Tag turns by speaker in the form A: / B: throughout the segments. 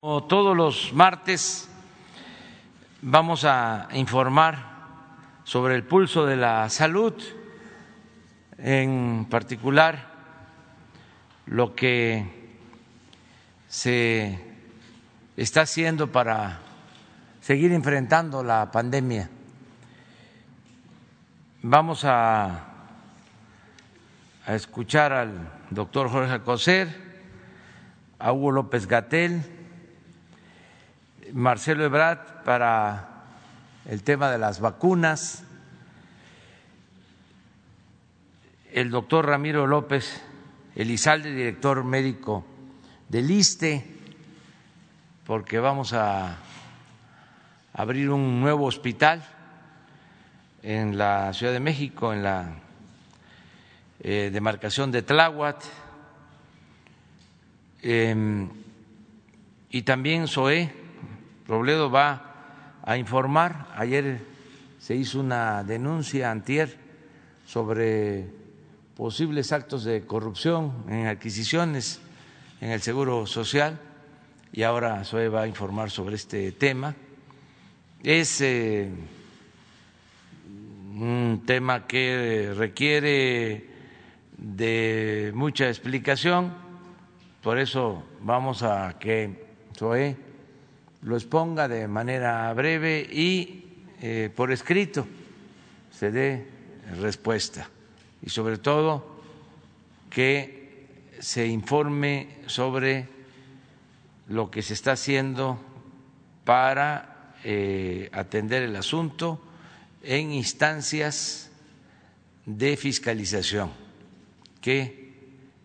A: Como todos los martes vamos a informar sobre el pulso de la salud, en particular lo que se está haciendo para seguir enfrentando la pandemia. Vamos a, escuchar al doctor Jorge Alcocer, a Hugo López Gatel, Marcelo Ebrard para el tema de las vacunas, el doctor Ramiro López Elizalde, director médico del ISTE, porque vamos a abrir un nuevo hospital en la Ciudad de México, en la eh, demarcación de Tláhuac, eh, y también SOE Robledo va a informar. Ayer se hizo una denuncia antier sobre posibles actos de corrupción en adquisiciones en el Seguro Social y ahora SOE va a informar sobre este tema. Es eh, un tema que requiere de mucha explicación, por eso vamos a que SOE lo exponga de manera breve y eh, por escrito se dé respuesta y sobre todo que se informe sobre lo que se está haciendo para eh, atender el asunto en instancias de fiscalización que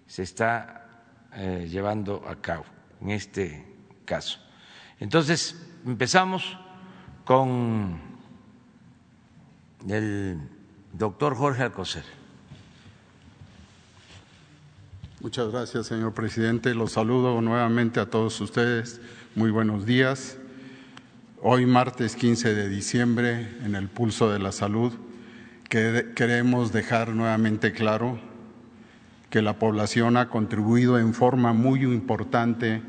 A: se está eh, llevando a cabo en este caso. Entonces, empezamos con el doctor Jorge Alcocer.
B: Muchas gracias, señor presidente. Los saludo nuevamente a todos ustedes. Muy buenos días. Hoy, martes 15 de diciembre, en el pulso de la salud, queremos dejar nuevamente claro que la población ha contribuido en forma muy importante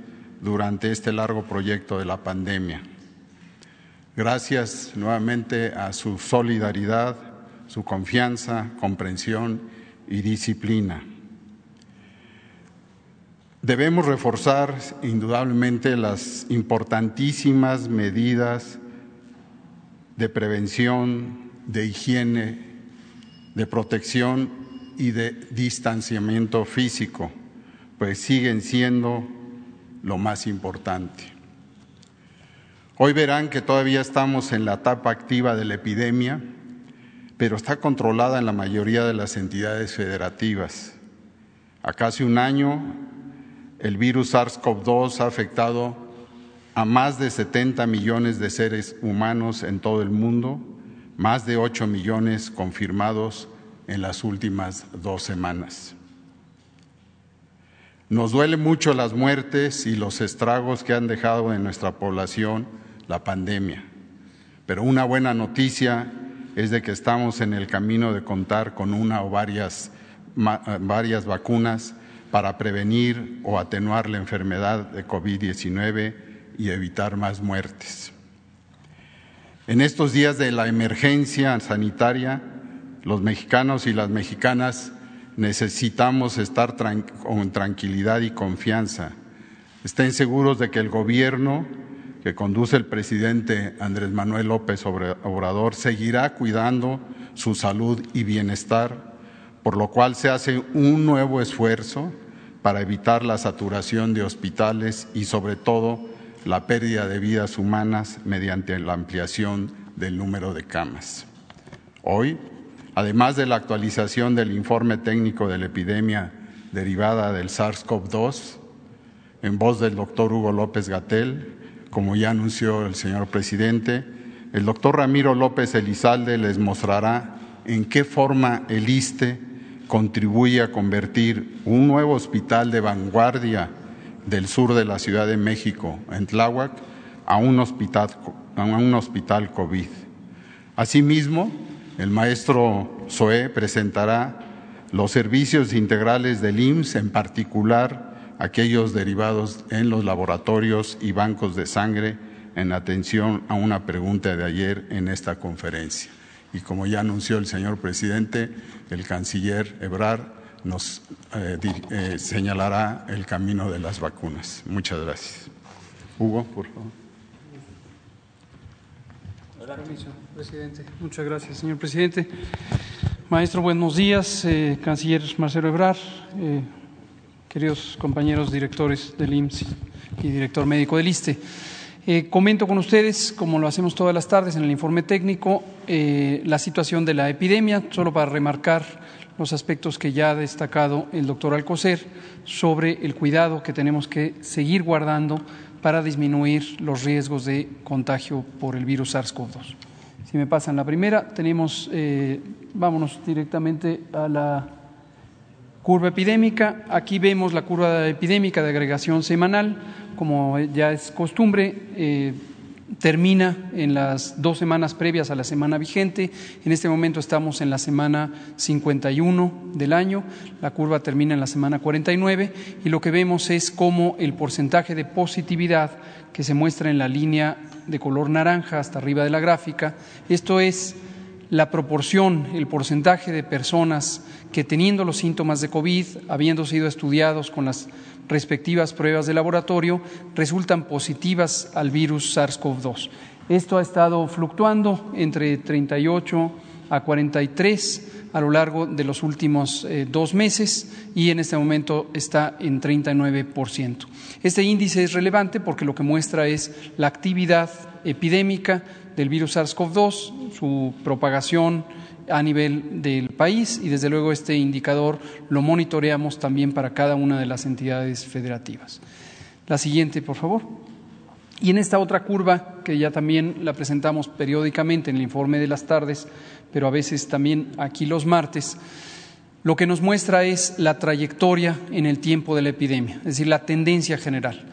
B: durante este largo proyecto de la pandemia. Gracias nuevamente a su solidaridad, su confianza, comprensión y disciplina. Debemos reforzar indudablemente las importantísimas medidas de prevención, de higiene, de protección y de distanciamiento físico, pues siguen siendo lo más importante. Hoy verán que todavía estamos en la etapa activa de la epidemia, pero está controlada en la mayoría de las entidades federativas. A casi un año, el virus SARS-CoV-2 ha afectado a más de 70 millones de seres humanos en todo el mundo, más de 8 millones confirmados en las últimas dos semanas. Nos duele mucho las muertes y los estragos que han dejado en nuestra población la pandemia, pero una buena noticia es de que estamos en el camino de contar con una o varias, varias vacunas para prevenir o atenuar la enfermedad de COVID-19 y evitar más muertes. En estos días de la emergencia sanitaria, los mexicanos y las mexicanas necesitamos estar con tranquilidad y confianza. Estén seguros de que el gobierno que conduce el presidente Andrés Manuel López Obrador seguirá cuidando su salud y bienestar, por lo cual se hace un nuevo esfuerzo para evitar la saturación de hospitales y sobre todo la pérdida de vidas humanas mediante la ampliación del número de camas. Hoy además de la actualización del informe técnico de la epidemia derivada del SARS-CoV-2, en voz del doctor Hugo López Gatel, como ya anunció el señor presidente, el doctor Ramiro López Elizalde les mostrará en qué forma el ISTE contribuye a convertir un nuevo hospital de vanguardia del sur de la Ciudad de México, en Tláhuac, a un hospital, a un hospital COVID. Asimismo, el maestro Zoé presentará los servicios integrales del IMSS, en particular aquellos derivados en los laboratorios y bancos de sangre en atención a una pregunta de ayer en esta conferencia. Y como ya anunció el señor presidente, el canciller Ebrard nos eh, eh, señalará el camino de las vacunas. Muchas gracias. Hugo, por favor.
C: Presidente. Muchas gracias, señor presidente. Maestro, buenos días. Eh, canciller Marcelo Ebrard, queridos compañeros directores del IMSS y director médico del ISTE. Eh, comento con ustedes, como lo hacemos todas las tardes en el informe técnico, eh, la situación de la epidemia, solo para remarcar los aspectos que ya ha destacado el doctor Alcocer sobre el cuidado que tenemos que seguir guardando para disminuir los riesgos de contagio por el virus SARS-CoV-2. Si me pasan la primera, tenemos, eh, vámonos directamente a la curva epidémica. Aquí vemos la curva epidémica de agregación semanal como ya es costumbre, eh, termina en las dos semanas previas a la semana vigente. En este momento estamos en la semana 51 del año, la curva termina en la semana 49 y lo que vemos es cómo el porcentaje de positividad que se muestra en la línea de color naranja hasta arriba de la gráfica, esto es la proporción, el porcentaje de personas que teniendo los síntomas de COVID, habiendo sido estudiados con las respectivas pruebas de laboratorio resultan positivas al virus SARS-CoV-2. Esto ha estado fluctuando entre 38 a 43 a lo largo de los últimos eh, dos meses y en este momento está en 39%. Este índice es relevante porque lo que muestra es la actividad epidémica del virus SARS-CoV-2, su propagación a nivel del país y desde luego este indicador lo monitoreamos también para cada una de las entidades federativas. La siguiente, por favor. Y en esta otra curva, que ya también la presentamos periódicamente en el informe de las tardes, pero a veces también aquí los martes, lo que nos muestra es la trayectoria en el tiempo de la epidemia, es decir, la tendencia general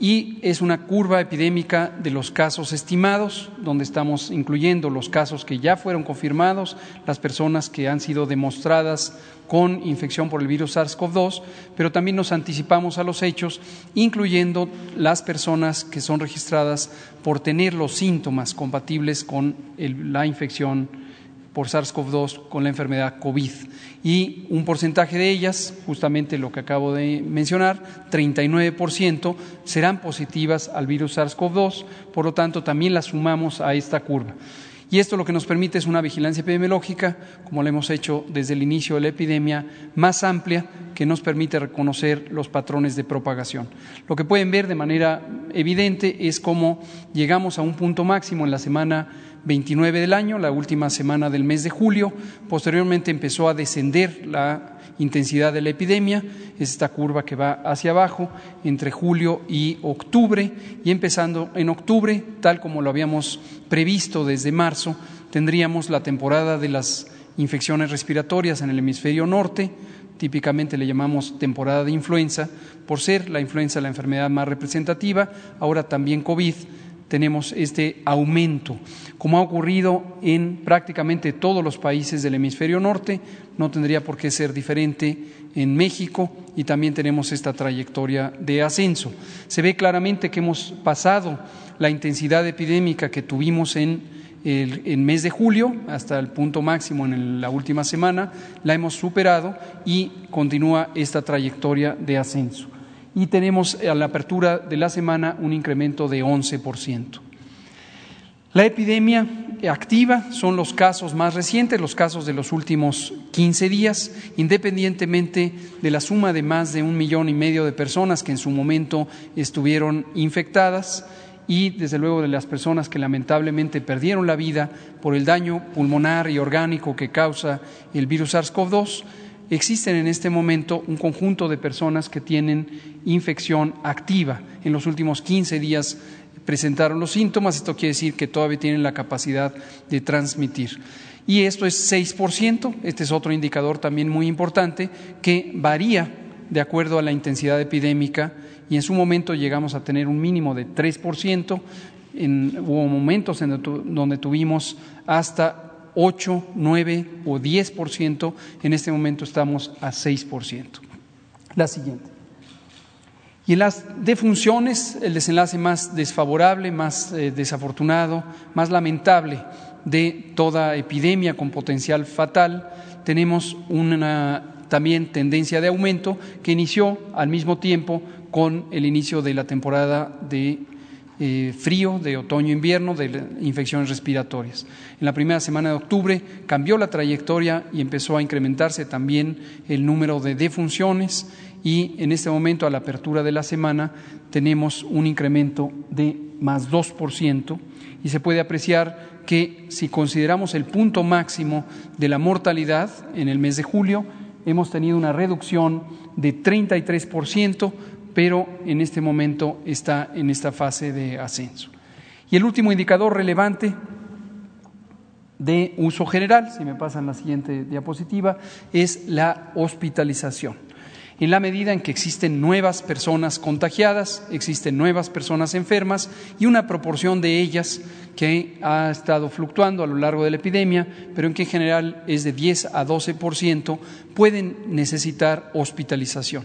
C: y es una curva epidémica de los casos estimados, donde estamos incluyendo los casos que ya fueron confirmados, las personas que han sido demostradas con infección por el virus SARS-CoV-2, pero también nos anticipamos a los hechos, incluyendo las personas que son registradas por tener los síntomas compatibles con la infección por SARS-CoV-2 con la enfermedad COVID. Y un porcentaje de ellas, justamente lo que acabo de mencionar, 39%, serán positivas al virus SARS-CoV-2, por lo tanto también las sumamos a esta curva. Y esto lo que nos permite es una vigilancia epidemiológica, como lo hemos hecho desde el inicio de la epidemia, más amplia, que nos permite reconocer los patrones de propagación. Lo que pueden ver de manera evidente es cómo llegamos a un punto máximo en la semana 29 del año, la última semana del mes de julio. Posteriormente empezó a descender la intensidad de la epidemia, es esta curva que va hacia abajo entre julio y octubre, y empezando en octubre, tal como lo habíamos previsto desde marzo, tendríamos la temporada de las infecciones respiratorias en el hemisferio norte, típicamente le llamamos temporada de influenza, por ser la influenza la enfermedad más representativa, ahora también COVID tenemos este aumento, como ha ocurrido en prácticamente todos los países del hemisferio norte, no tendría por qué ser diferente en México y también tenemos esta trayectoria de ascenso. Se ve claramente que hemos pasado la intensidad epidémica que tuvimos en el mes de julio hasta el punto máximo en la última semana, la hemos superado y continúa esta trayectoria de ascenso y tenemos a la apertura de la semana un incremento de 11%. La epidemia activa son los casos más recientes, los casos de los últimos 15 días, independientemente de la suma de más de un millón y medio de personas que en su momento estuvieron infectadas y desde luego de las personas que lamentablemente perdieron la vida por el daño pulmonar y orgánico que causa el virus SARS-CoV-2 existen en este momento un conjunto de personas que tienen infección activa. En los últimos 15 días presentaron los síntomas, esto quiere decir que todavía tienen la capacidad de transmitir. Y esto es 6%, este es otro indicador también muy importante que varía de acuerdo a la intensidad epidémica y en su momento llegamos a tener un mínimo de 3%, en, hubo momentos en donde tuvimos hasta 8, 9 o 10%, en este momento estamos a 6%. La siguiente. Y en las defunciones, el desenlace más desfavorable, más eh, desafortunado, más lamentable de toda epidemia con potencial fatal, tenemos una también tendencia de aumento que inició al mismo tiempo con el inicio de la temporada de eh, frío, de otoño-invierno, de infecciones respiratorias. En la primera semana de octubre cambió la trayectoria y empezó a incrementarse también el número de defunciones y en este momento a la apertura de la semana tenemos un incremento de más 2% y se puede apreciar que si consideramos el punto máximo de la mortalidad en el mes de julio, hemos tenido una reducción de 33%, pero en este momento está en esta fase de ascenso. Y el último indicador relevante de uso general, si me pasan la siguiente diapositiva, es la hospitalización en la medida en que existen nuevas personas contagiadas, existen nuevas personas enfermas y una proporción de ellas que ha estado fluctuando a lo largo de la epidemia, pero en que en general es de 10 a 12 por ciento, pueden necesitar hospitalización.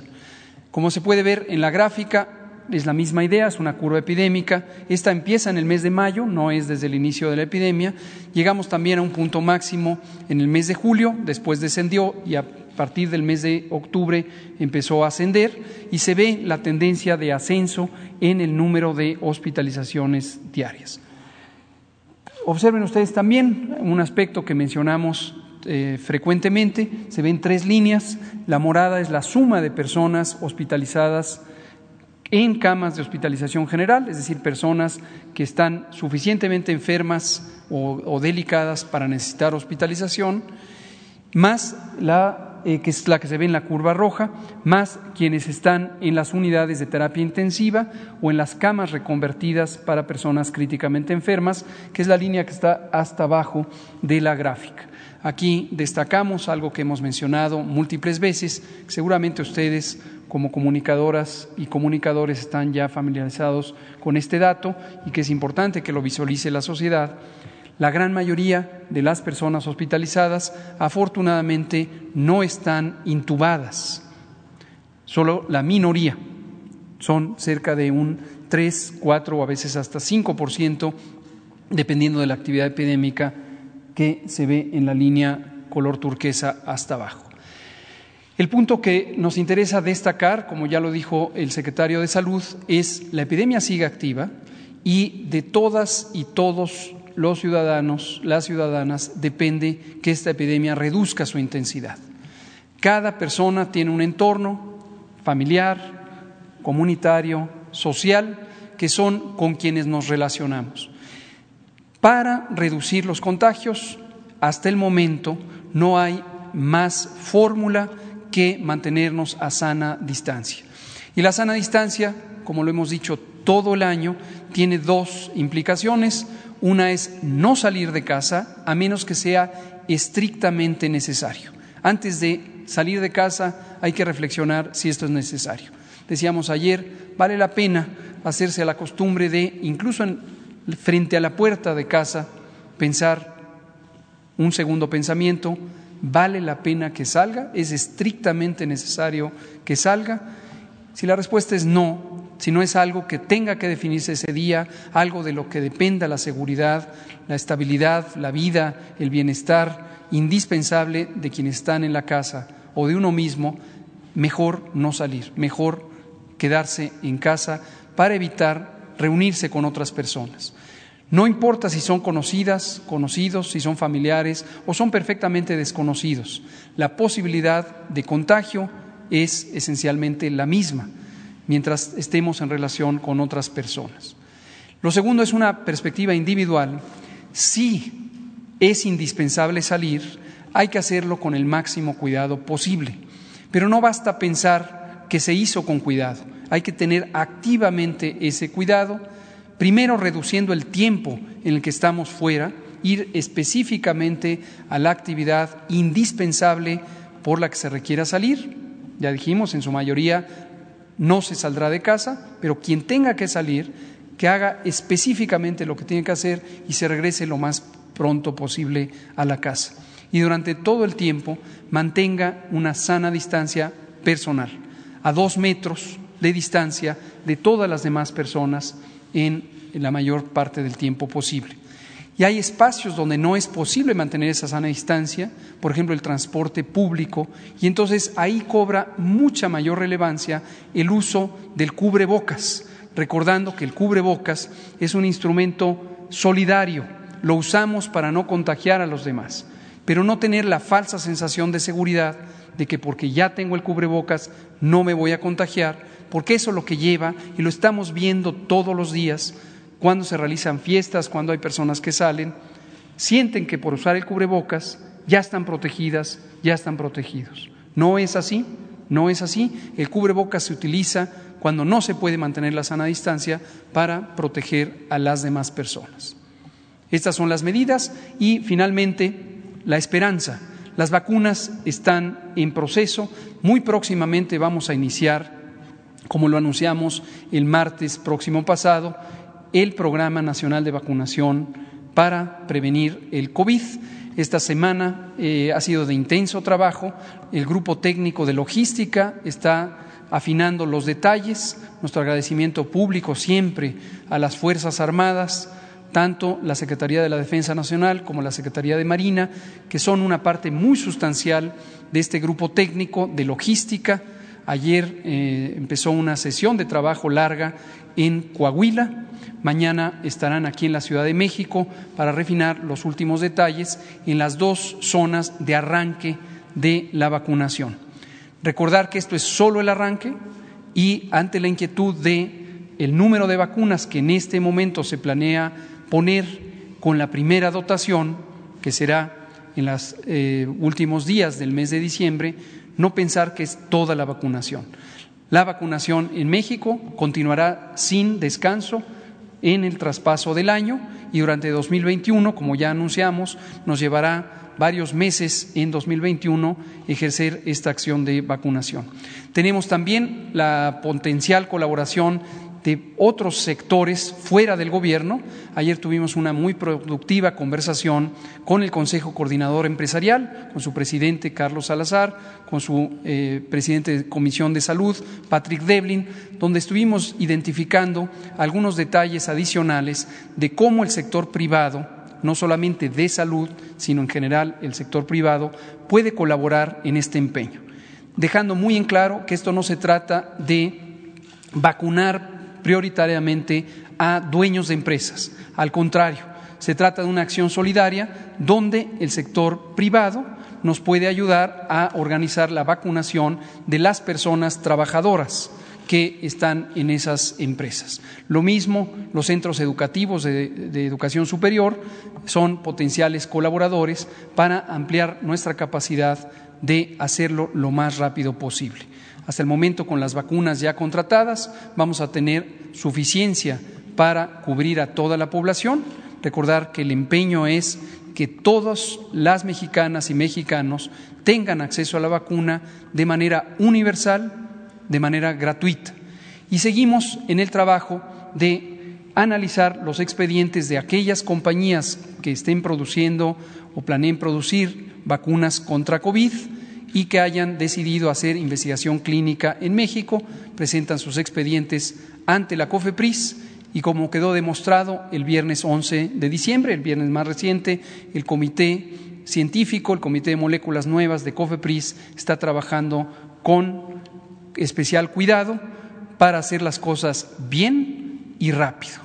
C: Como se puede ver en la gráfica, es la misma idea, es una curva epidémica. Esta empieza en el mes de mayo, no es desde el inicio de la epidemia. Llegamos también a un punto máximo en el mes de julio, después descendió y a partir del mes de octubre empezó a ascender y se ve la tendencia de ascenso en el número de hospitalizaciones diarias. Observen ustedes también un aspecto que mencionamos eh, frecuentemente, se ven tres líneas, la morada es la suma de personas hospitalizadas en camas de hospitalización general, es decir, personas que están suficientemente enfermas o, delicadas para necesitar hospitalización, más la eh, que es la que se ve en la curva roja, más quienes están en las unidades de terapia intensiva o en las camas reconvertidas para personas críticamente enfermas, que es la línea que está hasta abajo de la gráfica. Aquí destacamos algo que hemos mencionado múltiples veces, seguramente ustedes como comunicadoras y comunicadores están ya familiarizados con este dato y que es importante que lo visualice la sociedad. La gran mayoría de las personas hospitalizadas afortunadamente no están intubadas, solo la minoría, son cerca de un 3, 4 o a veces hasta 5%, dependiendo de la actividad epidémica que se ve en la línea color turquesa hasta abajo. El punto que nos interesa destacar, como ya lo dijo el secretario de Salud, es la epidemia sigue activa y de todas y todos los ciudadanos, las ciudadanas, depende que esta epidemia reduzca su intensidad. Cada persona tiene un entorno familiar, comunitario, social, que son con quienes nos relacionamos. Para reducir los contagios, hasta el momento no hay más fórmula que mantenernos a sana distancia. Y la sana distancia, como lo hemos dicho todo el año, tiene dos implicaciones. Una es no salir de casa a menos que sea estrictamente necesario. Antes de salir de casa hay que reflexionar si esto es necesario. Decíamos ayer, vale la pena hacerse la costumbre de, incluso en frente a la puerta de casa, pensar un segundo pensamiento, ¿vale la pena que salga? ¿Es estrictamente necesario que salga? Si la respuesta es no, si no es algo que tenga que definirse ese día, algo de lo que dependa la seguridad, la estabilidad, la vida, el bienestar indispensable de quienes están en la casa o de uno mismo, mejor no salir, mejor quedarse en casa para evitar reunirse con otras personas. No importa si son conocidas, conocidos, si son familiares o son perfectamente desconocidos. La posibilidad de contagio es esencialmente la misma mientras estemos en relación con otras personas. Lo segundo es una perspectiva individual. Si es indispensable salir, hay que hacerlo con el máximo cuidado posible. Pero no basta pensar que se hizo con cuidado. Hay que tener activamente ese cuidado primero reduciendo el tiempo en el que estamos fuera, ir específicamente a la actividad indispensable por la que se requiera salir. Ya dijimos, en su mayoría no se saldrá de casa, pero quien tenga que salir, que haga específicamente lo que tiene que hacer y se regrese lo más pronto posible a la casa. Y durante todo el tiempo mantenga una sana distancia personal, a dos metros de distancia de todas las demás personas en la mayor parte del tiempo posible. Y hay espacios donde no es posible mantener esa sana distancia, por ejemplo el transporte público, y entonces ahí cobra mucha mayor relevancia el uso del cubrebocas, recordando que el cubrebocas es un instrumento solidario, lo usamos para no contagiar a los demás, pero no tener la falsa sensación de seguridad de que porque ya tengo el cubrebocas no me voy a contagiar, porque eso es lo que lleva, y lo estamos viendo todos los días, cuando se realizan fiestas, cuando hay personas que salen, sienten que por usar el cubrebocas ya están protegidas, ya están protegidos. No es así, no es así. El cubrebocas se utiliza cuando no se puede mantener la sana distancia para proteger a las demás personas. Estas son las medidas y finalmente la esperanza. Las vacunas están en proceso. Muy próximamente vamos a iniciar, como lo anunciamos el martes próximo pasado, el Programa Nacional de Vacunación para prevenir el COVID. Esta semana eh, ha sido de intenso trabajo. El grupo técnico de logística está afinando los detalles. Nuestro agradecimiento público siempre a las Fuerzas Armadas, tanto la Secretaría de la Defensa Nacional como la Secretaría de Marina, que son una parte muy sustancial de este grupo técnico de logística. Ayer eh, empezó una sesión de trabajo larga en Coahuila Mañana estarán aquí en la Ciudad de México para refinar los últimos detalles en las dos zonas de arranque de la vacunación. Recordar que esto es solo el arranque y ante la inquietud de el número de vacunas que en este momento se planea poner con la primera dotación, que será en los eh, últimos días del mes de diciembre, no pensar que es toda la vacunación. La vacunación en México continuará sin descanso en el traspaso del año y durante 2021, como ya anunciamos, nos llevará varios meses en 2021 ejercer esta acción de vacunación. Tenemos también la potencial colaboración de otros sectores fuera del gobierno. Ayer tuvimos una muy productiva conversación con el Consejo Coordinador Empresarial, con su presidente Carlos Salazar, con su eh, presidente de Comisión de Salud, Patrick Devlin, donde estuvimos identificando algunos detalles adicionales de cómo el sector privado, no solamente de salud, sino en general el sector privado, puede colaborar en este empeño, dejando muy en claro que esto no se trata de vacunar prioritariamente a dueños de empresas. Al contrario, se trata de una acción solidaria donde el sector privado nos puede ayudar a organizar la vacunación de las personas trabajadoras que están en esas empresas. Lo mismo, los centros educativos de, de, educación superior son potenciales colaboradores para ampliar nuestra capacidad de hacerlo lo más rápido posible. Hasta el momento, con las vacunas ya contratadas, vamos a tener suficiencia para cubrir a toda la población. Recordar que el empeño es que todas las mexicanas y mexicanos tengan acceso a la vacuna de manera universal, de manera gratuita. Y seguimos en el trabajo de analizar los expedientes de aquellas compañías que estén produciendo o planeen producir vacunas contra COVID y que hayan decidido hacer investigación clínica en México, presentan sus expedientes ante la COFEPRIS y como quedó demostrado el viernes 11 de diciembre, el viernes más reciente, el comité científico, el comité de moléculas nuevas de COFEPRIS está trabajando con especial cuidado para hacer las cosas bien y rápido.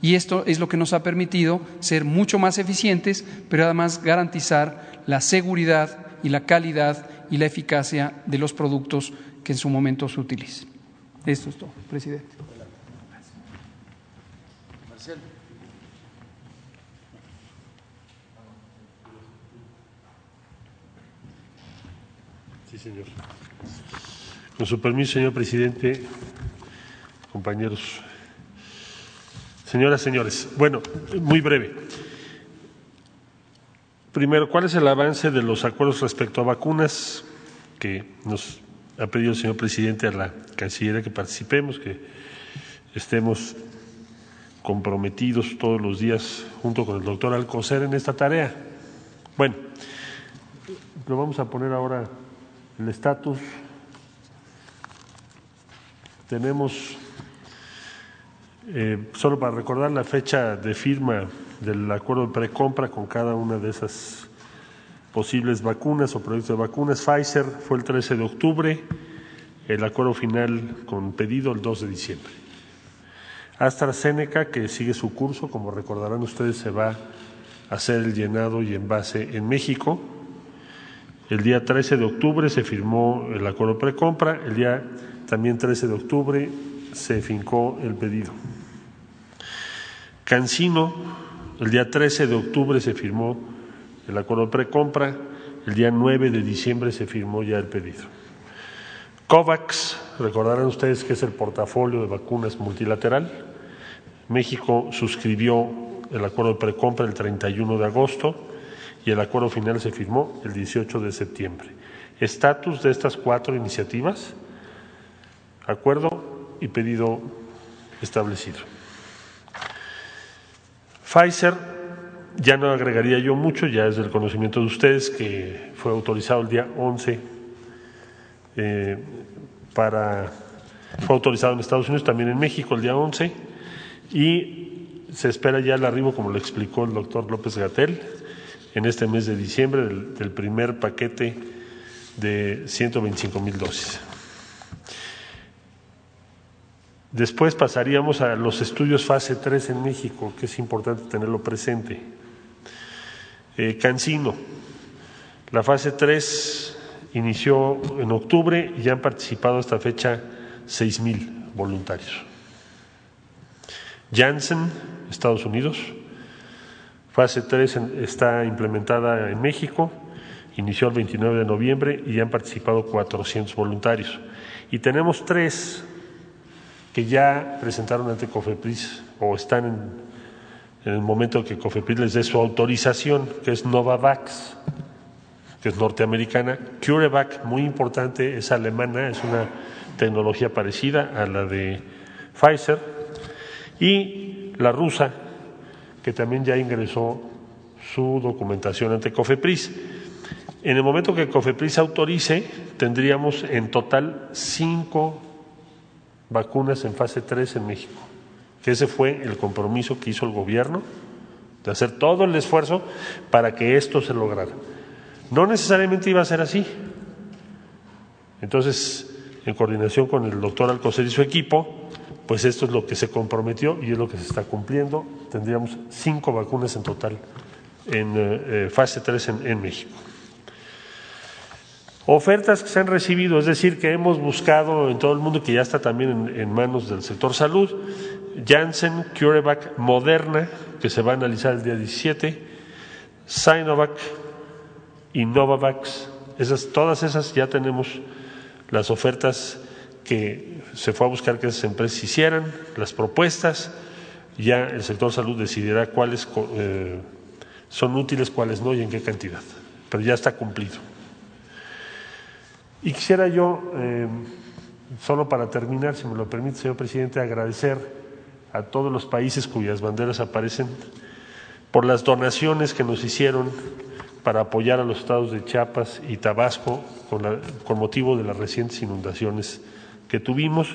C: Y esto es lo que nos ha permitido ser mucho más eficientes, pero además garantizar la seguridad y la calidad y la eficacia de los productos que en su momento se utilicen. Esto es todo, presidente.
D: Sí, señor. Con su permiso, señor presidente, compañeros, señoras, señores. Bueno, muy breve. Primero, ¿cuál es el avance de los acuerdos respecto a vacunas que nos ha pedido el señor presidente a la Cancillería que participemos, que estemos comprometidos todos los días junto con el doctor Alcocer en esta tarea? Bueno, lo vamos a poner ahora el estatus. tenemos, eh, solo para recordar la fecha de firma del acuerdo de precompra con cada una de esas posibles vacunas o proyectos de vacunas. Pfizer fue el 13 de octubre, el acuerdo final con pedido el 2 de diciembre. AstraZeneca, que sigue su curso, como recordarán ustedes, se va a hacer el llenado y envase en México. El día 13 de octubre se firmó el acuerdo precompra, el día también 13 de octubre se fincó el pedido. Cancino, el día 13 de octubre se firmó el acuerdo precompra, el día 9 de diciembre se firmó ya el pedido. COVAX, recordarán ustedes que es el portafolio de vacunas multilateral. México suscribió el acuerdo de precompra el 31 de agosto y el acuerdo final se firmó el 18 de septiembre. Estatus de estas cuatro iniciativas, acuerdo y pedido establecido. Pfizer, ya no agregaría yo mucho, ya es del conocimiento de ustedes que fue autorizado el día 11 eh, para, fue autorizado en Estados Unidos, también en México el día 11 y se espera ya el arribo, como lo explicó el doctor López Gatel, en este mes de diciembre del, del primer paquete de 125 mil dosis. Después pasaríamos a los estudios fase 3 en México, que es importante tenerlo presente. Eh, Cancino, la fase 3 inició en octubre y ya han participado hasta fecha 6 mil voluntarios. Janssen, Estados Unidos, fase 3 está implementada en México, inició el 29 de noviembre y ya han participado 400 voluntarios. Y tenemos tres que ya presentaron ante COFEPRIS o están en, el momento que COFEPRIS les dé su autorización, que es Novavax, que es norteamericana, CureVac, muy importante, es alemana, es una tecnología parecida a la de Pfizer, y la rusa, que también ya ingresó su documentación ante COFEPRIS. En el momento que COFEPRIS autorice, tendríamos en total cinco vacunas en fase 3 en México, que ese fue el compromiso que hizo el gobierno de hacer todo el esfuerzo para que esto se lograra. No necesariamente iba a ser así. Entonces, en coordinación con el doctor Alcocer y su equipo, pues esto es lo que se comprometió y es lo que se está cumpliendo. Tendríamos cinco vacunas en total en eh, fase 3 en, en México. Ofertas que se han recibido, es decir, que hemos buscado en todo el mundo, que ya está también en, manos del sector salud, Janssen, CureVac, Moderna, que se va a analizar el día 17, Sinovac y Novavax. Esas, todas esas ya tenemos las ofertas que se fue a buscar que esas empresas hicieran, las propuestas, ya el sector salud decidirá cuáles eh, son útiles, cuáles no y en qué cantidad, pero ya está cumplido. Y quisiera yo, eh, solo para terminar, si me lo permite, señor presidente, agradecer a todos los países cuyas banderas aparecen por las donaciones que nos hicieron para apoyar a los estados de Chiapas y Tabasco con, con motivo de las recientes inundaciones que tuvimos.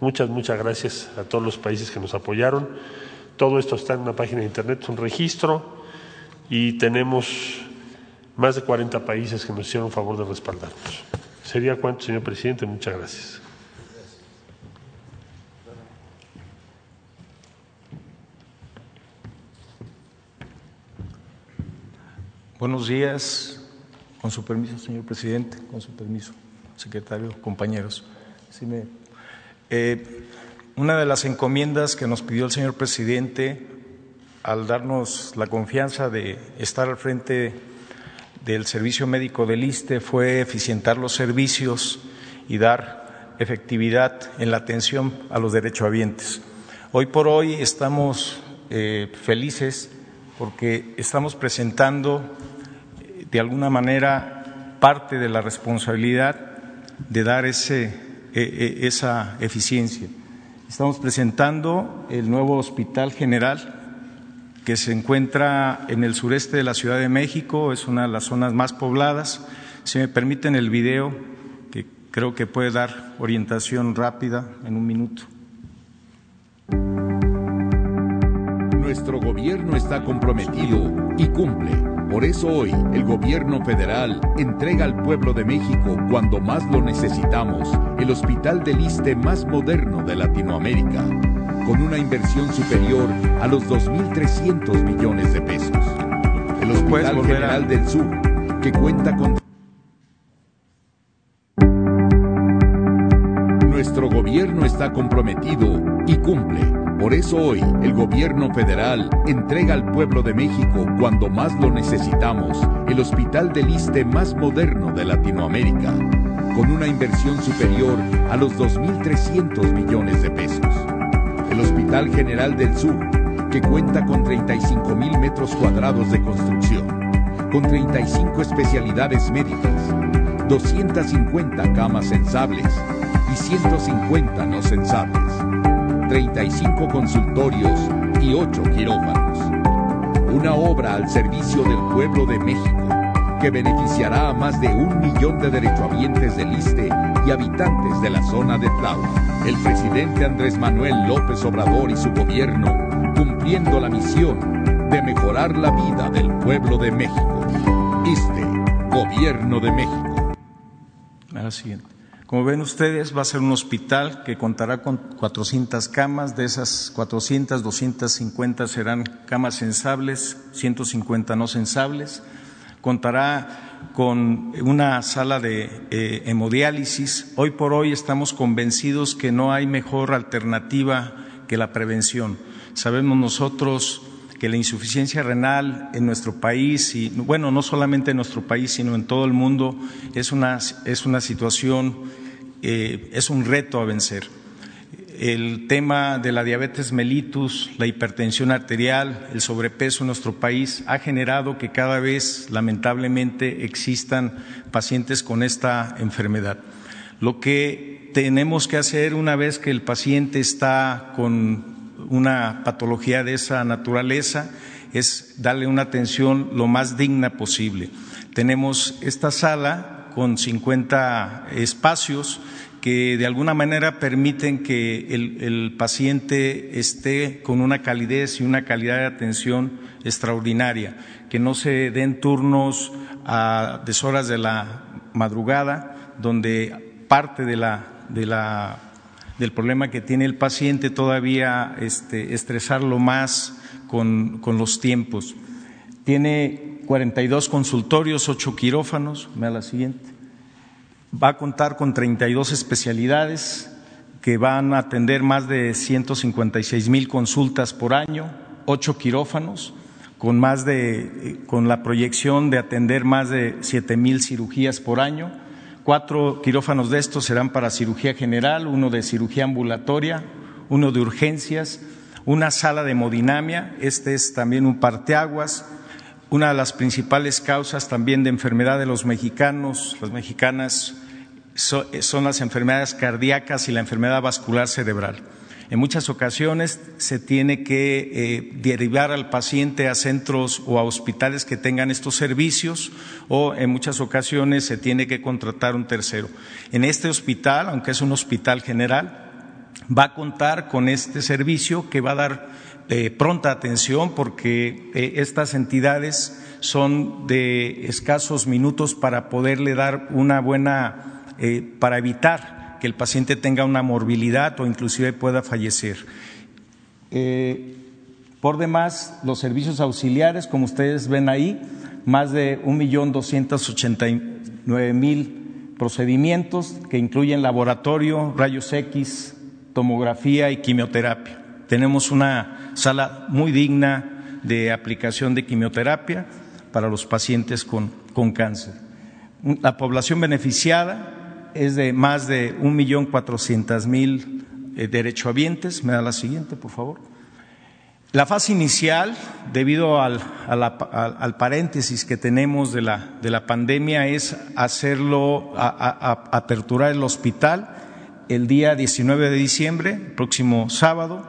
D: Muchas, muchas gracias a todos los países que nos apoyaron. Todo esto está en una página de internet, es un registro y tenemos más de 40 países que nos hicieron favor de respaldarnos. Sería cuánto, señor presidente. Muchas gracias.
E: Buenos días. Con su permiso, señor presidente, con su permiso, secretario, compañeros. Sí me, eh, una de las encomiendas que nos pidió el señor presidente al darnos la confianza de estar al frente del servicio médico del ISTE fue eficientar los servicios y dar efectividad en la atención a los derechohabientes. Hoy por hoy estamos eh, felices porque estamos presentando de alguna manera parte de la responsabilidad de dar ese, esa eficiencia. Estamos presentando el nuevo Hospital General que se encuentra en el sureste de la Ciudad de México, es una de las zonas más pobladas. Si me permiten el video que creo que puede dar orientación rápida en un minuto.
F: Nuestro gobierno está comprometido y cumple. Por eso hoy el gobierno federal entrega al pueblo de México, cuando más lo necesitamos, el hospital del ISTE más moderno de Latinoamérica, con una inversión superior a los 2.300 millones de pesos. El Hospital General del Sur, que cuenta con Nuestro gobierno está comprometido y cumple. Por eso hoy el gobierno federal entrega al pueblo de México, cuando más lo necesitamos, el hospital del ISTE más moderno de Latinoamérica, con una inversión superior a los 2.300 millones de pesos. El Hospital General del Sur, que cuenta con 35 mil metros cuadrados de construcción, con 35 especialidades médicas, 250 camas sensables y 150 no sensables, 35 consultorios y 8 quirófanos. Una obra al servicio del pueblo de México que beneficiará a más de un millón de derechohabientes del ISTE y habitantes de la zona de Tláhuac. El presidente Andrés Manuel López Obrador y su gobierno cumpliendo la misión de mejorar la vida del pueblo de México. ISTE, Gobierno de México.
E: A siguiente. Como ven ustedes, va a ser un hospital que contará con 400 camas. De esas 400, 250 serán camas sensables, 150 no sensables. Contará con una sala de eh, hemodiálisis. Hoy por hoy estamos convencidos que no hay mejor alternativa que la prevención. Sabemos nosotros que la insuficiencia renal en nuestro país, y bueno, no solamente en nuestro país, sino en todo el mundo, es una, es una situación, eh, es un reto a vencer. El tema de la diabetes mellitus, la hipertensión arterial, el sobrepeso en nuestro país ha generado que cada vez, lamentablemente, existan pacientes con esta enfermedad. Lo que tenemos que hacer una vez que el paciente está con una patología de esa naturaleza es darle una atención lo más digna posible. Tenemos esta sala con 50 espacios que de alguna manera permiten que el, paciente esté con una calidez y una calidad de atención extraordinaria, que no se den turnos a deshoras de la madrugada, donde parte de la, de la del problema que tiene el paciente, todavía este, estresarlo más con, los tiempos. Tiene 42 consultorios, 8 quirófanos, me la siguiente. Va a contar con 32 especialidades que van a atender más de 156 mil consultas por año, 8 quirófanos, con, más de, con la proyección de atender más de 7 mil cirugías por año. Cuatro quirófanos de estos serán para cirugía general, uno de cirugía ambulatoria, uno de urgencias, una sala de hemodinamia, este es también un parteaguas, una de las principales causas también de enfermedad de los mexicanos, las mexicanas, son las enfermedades cardíacas y la enfermedad vascular cerebral. En muchas ocasiones se tiene que eh, derivar al paciente a centros o a hospitales que tengan estos servicios o en muchas ocasiones se tiene que contratar un tercero. En este hospital, aunque es un hospital general, va a contar con este servicio que va a dar eh, pronta atención porque eh, estas entidades son de escasos minutos para poderle dar una buena, para evitar que el paciente tenga una morbilidad o inclusive pueda fallecer. Eh, por demás, los servicios auxiliares, como ustedes ven ahí, más de 1.289.000 procedimientos que incluyen laboratorio, rayos X, tomografía y quimioterapia. Tenemos una sala muy digna de aplicación de quimioterapia para los pacientes con, con cáncer. La población beneficiada es de más de un millón cuatrocientos mil eh, derechohabientes. Me da la siguiente, por favor. La fase inicial, debido al, paréntesis que tenemos de la, de la pandemia, es hacerlo, aperturar el hospital el día 19 de diciembre, próximo sábado,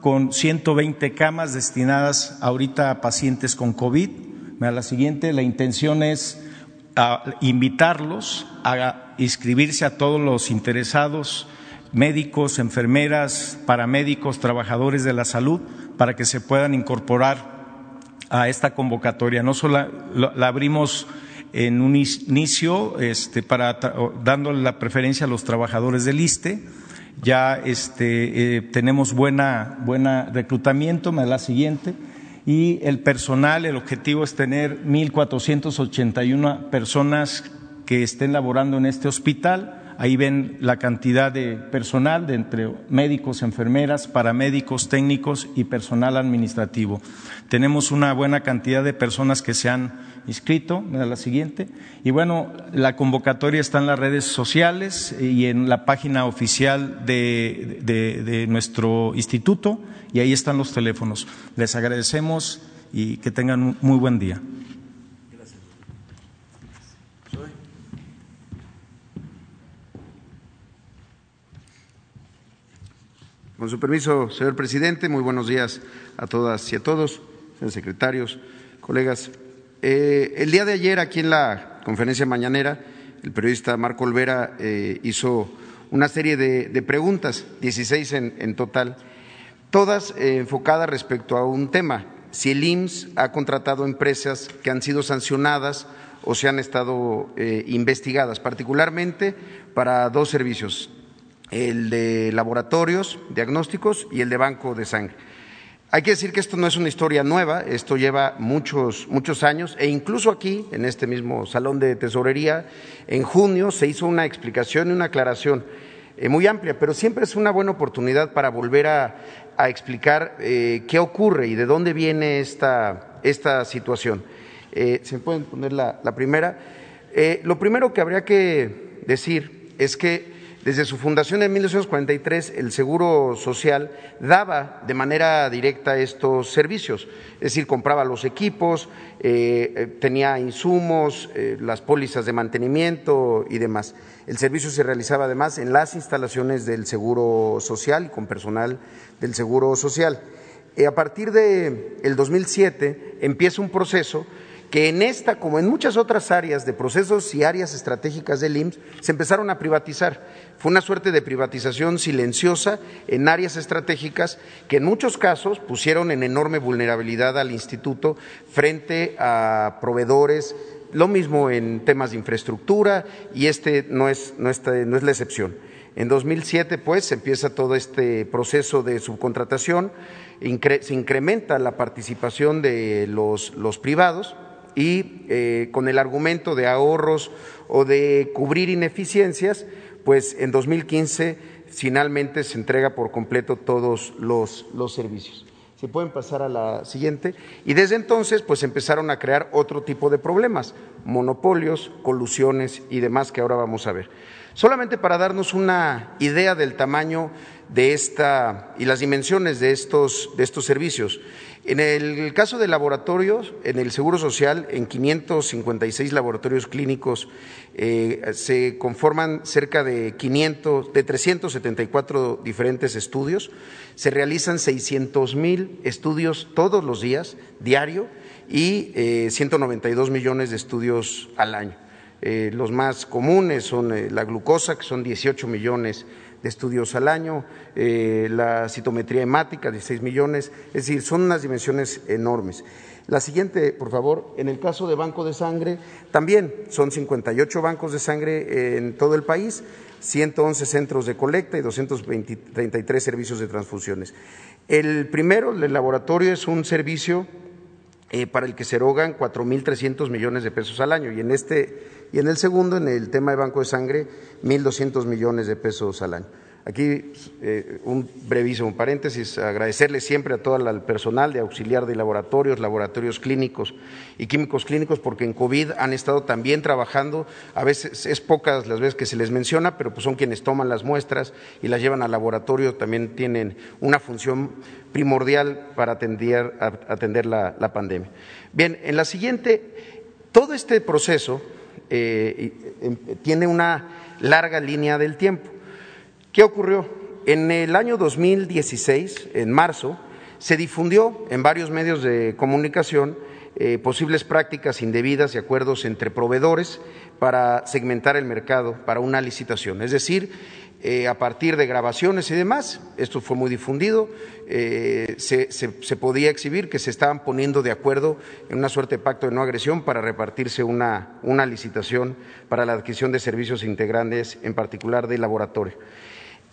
E: con 120 camas destinadas ahorita a pacientes con COVID. Me da la siguiente. La intención es a invitarlos a inscribirse a todos los interesados, médicos, enfermeras, paramédicos, trabajadores de la salud, para que se puedan incorporar a esta convocatoria. No solo la, abrimos en un inicio este, para dándole la preferencia a los trabajadores del ISTE. Ya este, eh, tenemos buena, buena reclutamiento, me la siguiente. Y el personal, el objetivo es tener 1.481 personas que estén laborando en este hospital Ahí ven la cantidad de personal de entre médicos, enfermeras, paramédicos, técnicos y personal administrativo. Tenemos una buena cantidad de personas que se han inscrito, la siguiente. Y bueno, la convocatoria está en las redes sociales y en la página oficial de, de nuestro instituto y ahí están los teléfonos. Les agradecemos y que tengan un muy buen día.
G: Con su permiso, señor presidente, muy buenos días a todas y a todos, señores secretarios, colegas. Eh, el día de ayer, aquí en la conferencia mañanera, el periodista Marco Olvera eh, hizo una serie de, preguntas, 16 en, total, todas eh, enfocadas respecto a un tema, si el IMSS ha contratado empresas que han sido sancionadas o se han estado investigadas, particularmente para dos servicios, el de laboratorios, diagnósticos y el de banco de sangre. Hay que decir que esto no es una historia nueva, esto lleva muchos, muchos años e incluso aquí, en este mismo salón de tesorería, en junio se hizo una explicación y una aclaración eh, muy amplia, pero siempre es una buena oportunidad para volver a, explicar eh, qué ocurre y de dónde viene esta, esta situación. Eh, ¿Se pueden poner la, la primera? lo primero que habría que decir es que desde su fundación en 1943, el Seguro Social daba de manera directa estos servicios, es decir, compraba los equipos, eh, eh, tenía insumos, eh, las pólizas de mantenimiento y demás. El servicio se realizaba además en las instalaciones del Seguro Social con personal del Seguro Social. a partir del el 2007 empieza un proceso que en esta, como en muchas otras áreas de procesos y áreas estratégicas del IMSS, se empezaron a privatizar. Fue una suerte de privatización silenciosa en áreas estratégicas que en muchos casos pusieron en enorme vulnerabilidad al instituto frente a proveedores, lo mismo en temas de infraestructura y este no es, no no es la excepción. En 2007, pues, empieza todo este proceso de subcontratación, se incrementa la participación de los, los privados, y eh, con el argumento de ahorros o de cubrir ineficiencias, pues en 2015 finalmente se entrega por completo todos los, los servicios. Si pueden pasar a la siguiente. Y desde entonces, pues empezaron a crear otro tipo de problemas, monopolios, colusiones y demás que ahora vamos a ver. Solamente para darnos una idea del tamaño de esta y las dimensiones de estos, de estos servicios. En el caso de laboratorios, en el Seguro Social, en 556 laboratorios clínicos eh, se conforman cerca de 500, de 374 diferentes estudios. Se realizan 600 mil estudios todos los días, diario, y eh, 192 millones de estudios al año. Eh, los más comunes son eh, la glucosa, que son 18 millones estudios al año, eh, la citometría hemática, 16 millones, es decir, son unas dimensiones enormes. La siguiente, por favor, en el caso de banco de sangre, también son 58 bancos de sangre en todo el país, 111 centros de colecta y 233 servicios de transfusiones. El primero, el laboratorio, es un servicio eh, para el que se erogan 4.300 millones de pesos al año y en este y en el segundo, en el tema de banco de sangre, 1.200 millones de pesos al año. Aquí eh, un brevísimo paréntesis, agradecerle siempre a todo el personal de auxiliar de laboratorios, laboratorios clínicos y químicos clínicos, porque en COVID han estado también trabajando, a veces es pocas las veces que se les menciona, pero pues son quienes toman las muestras y las llevan al laboratorio, también tienen una función primordial para atender, atender la, pandemia. Bien, en la siguiente, todo este proceso eh, em, tiene una larga línea del tiempo. ¿Qué ocurrió? En el año 2016, en marzo, se difundió en varios medios de comunicación eh, posibles prácticas indebidas y acuerdos entre proveedores para segmentar el mercado para una licitación. Es decir, eh, a partir de grabaciones y demás, esto fue muy difundido, eh, se, podía exhibir que se estaban poniendo de acuerdo en una suerte de pacto de no agresión para repartirse una, una licitación para la adquisición de servicios integrantes, en particular de laboratorio.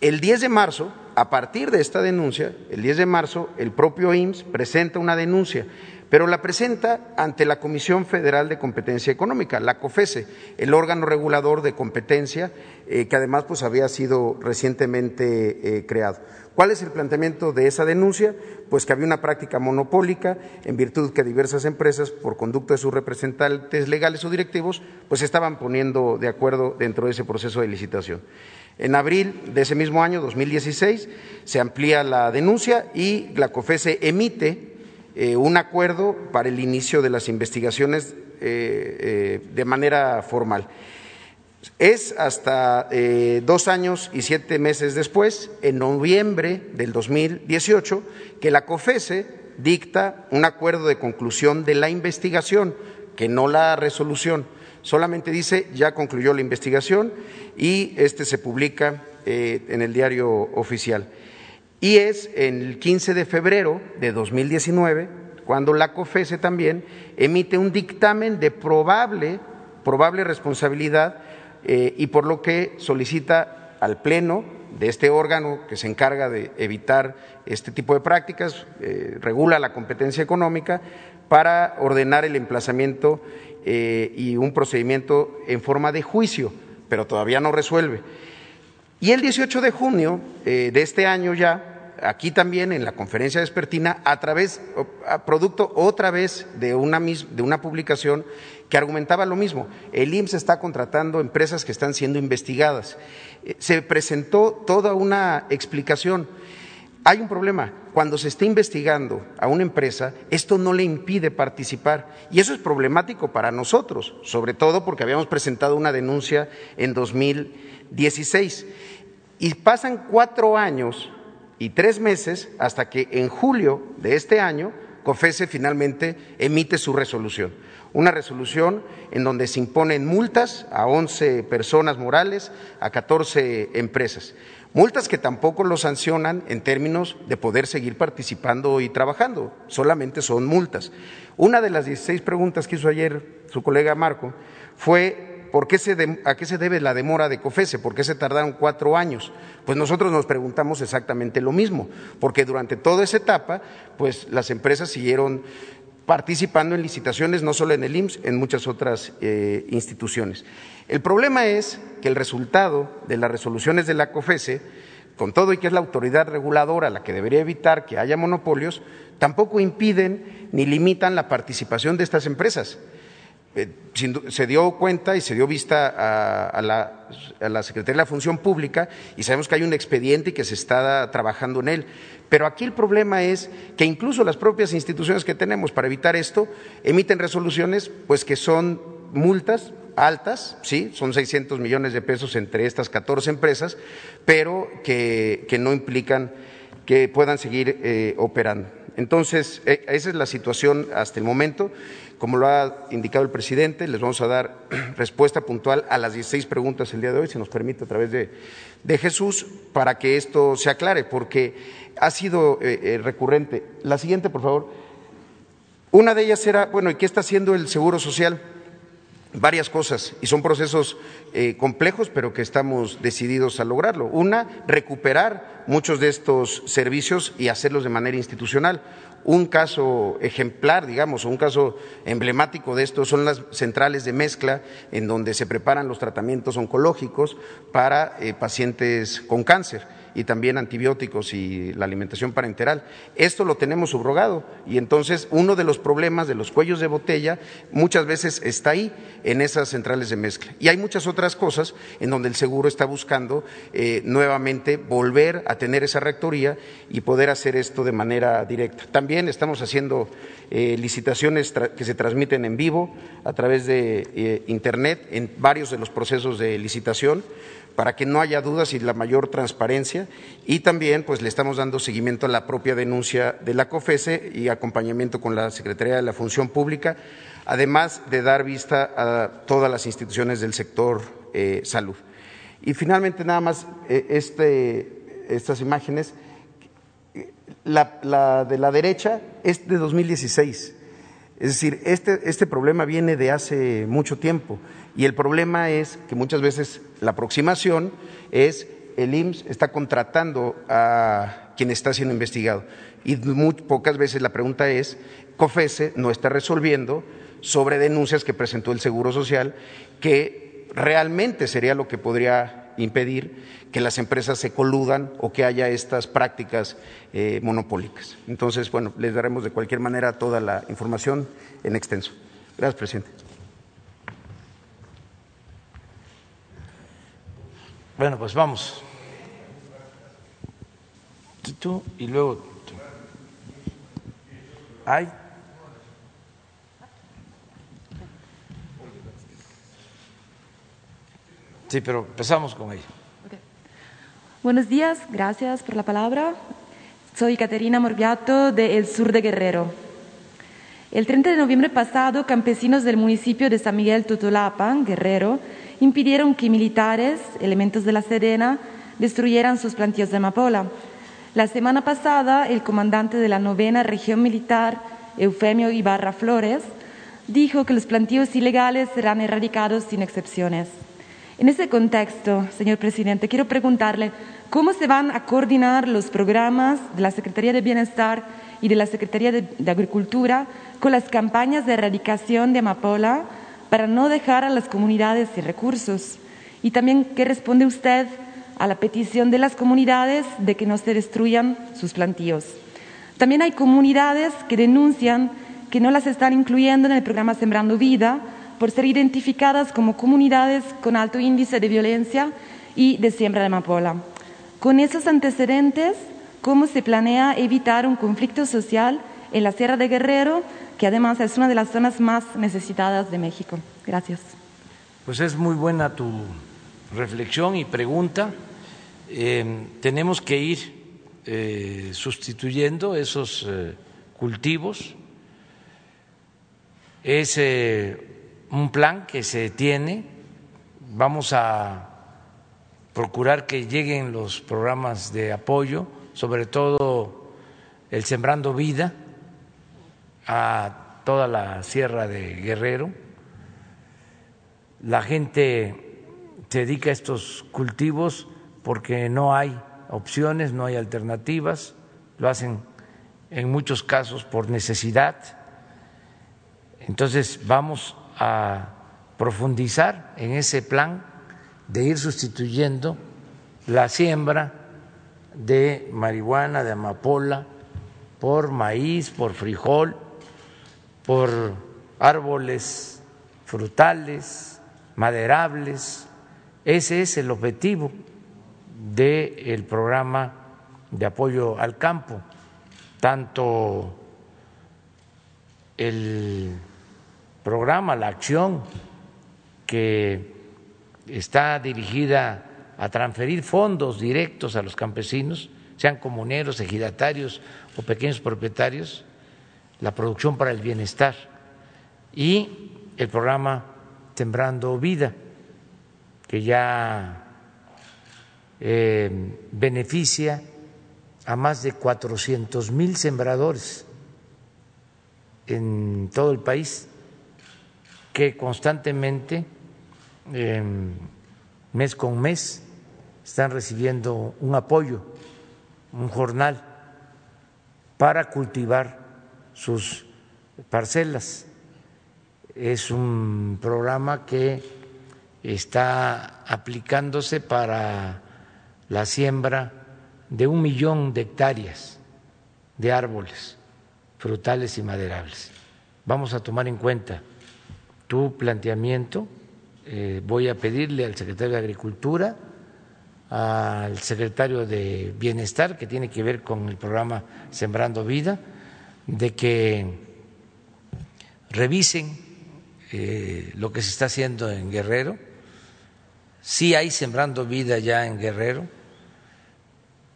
G: El 10 de marzo, a partir de esta denuncia, el 10 de marzo, el propio IMSS presenta una denuncia pero la presenta ante la Comisión Federal de Competencia Económica, la COFESE, el órgano regulador de competencia eh, que además pues, había sido recientemente eh, creado. ¿Cuál es el planteamiento de esa denuncia? Pues que había una práctica monopólica en virtud que diversas empresas, por conducto de sus representantes legales o directivos, pues estaban poniendo de acuerdo dentro de ese proceso de licitación. En abril de ese mismo año, 2016, se amplía la denuncia y la COFESE emite eh, un acuerdo para el inicio de las investigaciones eh, eh, de manera formal. Es hasta dos años y siete meses después, en noviembre del 2018, que la COFESE dicta un acuerdo de conclusión de la investigación, que no la resolución. Solamente dice ya concluyó la investigación y este se publica en el diario oficial. Y es el 15 de febrero de 2019 cuando la COFESE también emite un dictamen de probable, probable responsabilidad eh, y por lo que solicita al Pleno de este órgano que se encarga de evitar este tipo de prácticas, eh, regula la competencia económica, para ordenar el emplazamiento eh, y un procedimiento en forma de juicio, pero todavía no resuelve. Y el 18 de junio de este año ya, aquí también en la conferencia despertina a través, producto otra vez de una, de una publicación que argumentaba lo mismo. El IMSS está contratando empresas que están siendo investigadas. Eh, se presentó toda una explicación. Hay un problema. Cuando se está investigando a una empresa, esto no le impide participar. Y eso es problemático para nosotros, sobre todo porque habíamos presentado una denuncia en 2016. Y pasan cuatro años y tres meses hasta que en julio de este año COFESE finalmente emite su resolución. Una resolución en donde se imponen multas a 11 personas morales, a 14 empresas. Multas que tampoco lo sancionan en términos de poder seguir participando y trabajando, solamente son multas. Una de las 16 preguntas que hizo ayer su colega Marco fue ¿por qué ¿a qué se debe la demora de COFESE? ¿Por qué se tardaron cuatro años? Pues nosotros nos preguntamos exactamente lo mismo, porque durante toda esa etapa, pues las empresas siguieron participando en licitaciones, no solo en el IMSS, en muchas otras eh, instituciones. El problema es que el resultado de las resoluciones de la COFESE, con todo y que es la autoridad reguladora la que debería evitar que haya monopolios, tampoco impiden ni limitan la participación de estas empresas. Eh, se dio cuenta y se dio vista a, la, Secretaría de la Función Pública y sabemos que hay un expediente y que se está trabajando en él. Pero aquí el problema es que incluso las propias instituciones que tenemos para evitar esto emiten resoluciones pues que son multas altas, sí, son 600 millones de pesos entre estas 14 empresas, pero que, no implican que puedan seguir eh, operando. Entonces, eh, esa es la situación hasta el momento. Como lo ha indicado el presidente, les vamos a dar respuesta puntual a las 16 preguntas el día de hoy, si nos permite, a través de, Jesús, para que esto se aclare, porque ha sido eh, recurrente. La siguiente, por favor. Una de ellas era, bueno, ¿y qué está haciendo el Seguro Social? Varias cosas y son procesos eh, complejos, pero que estamos decididos a lograrlo. Una, recuperar muchos de estos servicios y hacerlos de manera institucional. Un caso ejemplar, digamos, un caso emblemático de esto son las centrales de mezcla en donde se preparan los tratamientos oncológicos para eh, pacientes con cáncer y también antibióticos y la alimentación parenteral. Esto lo tenemos subrogado y entonces uno de los problemas de los cuellos de botella muchas veces está ahí, en esas centrales de mezcla. Y hay muchas otras cosas en donde el seguro está buscando eh, nuevamente volver a tener esa rectoría y poder hacer esto de manera directa. También estamos haciendo eh, licitaciones que se transmiten en vivo a través de eh, Internet en varios de los procesos de licitación para que no haya dudas y la mayor transparencia y también pues le estamos dando seguimiento a la propia denuncia de la COFESE y acompañamiento con la Secretaría de la Función Pública, además de dar vista a todas las instituciones del sector eh, salud. Y finalmente nada más eh, este, estas imágenes, la, la de la derecha es de 2016. Es decir, este, este problema viene de hace mucho tiempo y el problema es que muchas veces la aproximación es el IMSS está contratando a quien está siendo investigado y muy pocas veces la pregunta es, COFESE no está resolviendo sobre denuncias que presentó el Seguro Social que realmente sería lo que podría impedir que las empresas se coludan o que haya estas prácticas eh, monopólicas. Entonces, bueno, les daremos de cualquier manera toda la información en extenso. Gracias, presidente.
A: Bueno, pues vamos. Tú y luego tú. ¿Hay? Sí, pero empezamos con ella.
H: Buenos días, gracias por la palabra. Soy Caterina Morbiato del sur de Guerrero. El 30 de noviembre pasado, campesinos del municipio de San Miguel Tutulapan, Guerrero, impidieron que militares, elementos de la Sedena, destruyeran sus plantíos de amapola. La semana pasada, el comandante de la novena región militar, Eufemio Ibarra Flores, dijo que los plantíos ilegales serán erradicados sin excepciones. En ese contexto, señor presidente, quiero preguntarle cómo se van a coordinar los programas de la Secretaría de Bienestar y de la Secretaría de, Agricultura con las campañas de erradicación de amapola para no dejar a las comunidades sin recursos. Y también, ¿qué responde usted a la petición de las comunidades de que no se destruyan sus plantíos? También hay comunidades que denuncian que no las están incluyendo en el programa Sembrando Vida por ser identificadas como comunidades con alto índice de violencia y de siembra de amapola. Con esos antecedentes, ¿cómo se planea evitar un conflicto social en la Sierra de Guerrero, que además es una de las zonas más necesitadas de México? Gracias.
A: Pues es muy buena tu reflexión y pregunta. Eh, tenemos que ir eh, sustituyendo esos eh, cultivos. Es un plan que se tiene. Vamos a procurar que lleguen los programas de apoyo, sobre todo el Sembrando Vida, a toda la Sierra de Guerrero. La gente se dedica a estos cultivos porque no hay opciones, no hay alternativas, lo hacen en muchos casos por necesidad. Entonces vamos a profundizar en ese plan de ir sustituyendo la siembra de marihuana, de amapola, por maíz, por frijol, por árboles frutales, maderables. Ese es el objetivo del programa de apoyo al campo, tanto el programa, la acción que está dirigida a transferir fondos directos a los campesinos, sean comuneros, ejidatarios o pequeños propietarios, la producción para el bienestar y el programa Sembrando Vida, que ya eh, beneficia a más de 400 mil sembradores en todo el país que constantemente, mes con mes, están recibiendo un apoyo, un jornal para cultivar sus parcelas. Es un programa que está aplicándose para la siembra de un millón de hectáreas de árboles frutales y maderables. Vamos a tomar en cuenta tu planteamiento. Eh, voy a pedirle al secretario de Agricultura, al secretario de Bienestar, que tiene que ver con el programa Sembrando Vida, de que revisen eh, lo que se está haciendo en Guerrero, Sí hay sembrando vida ya en Guerrero,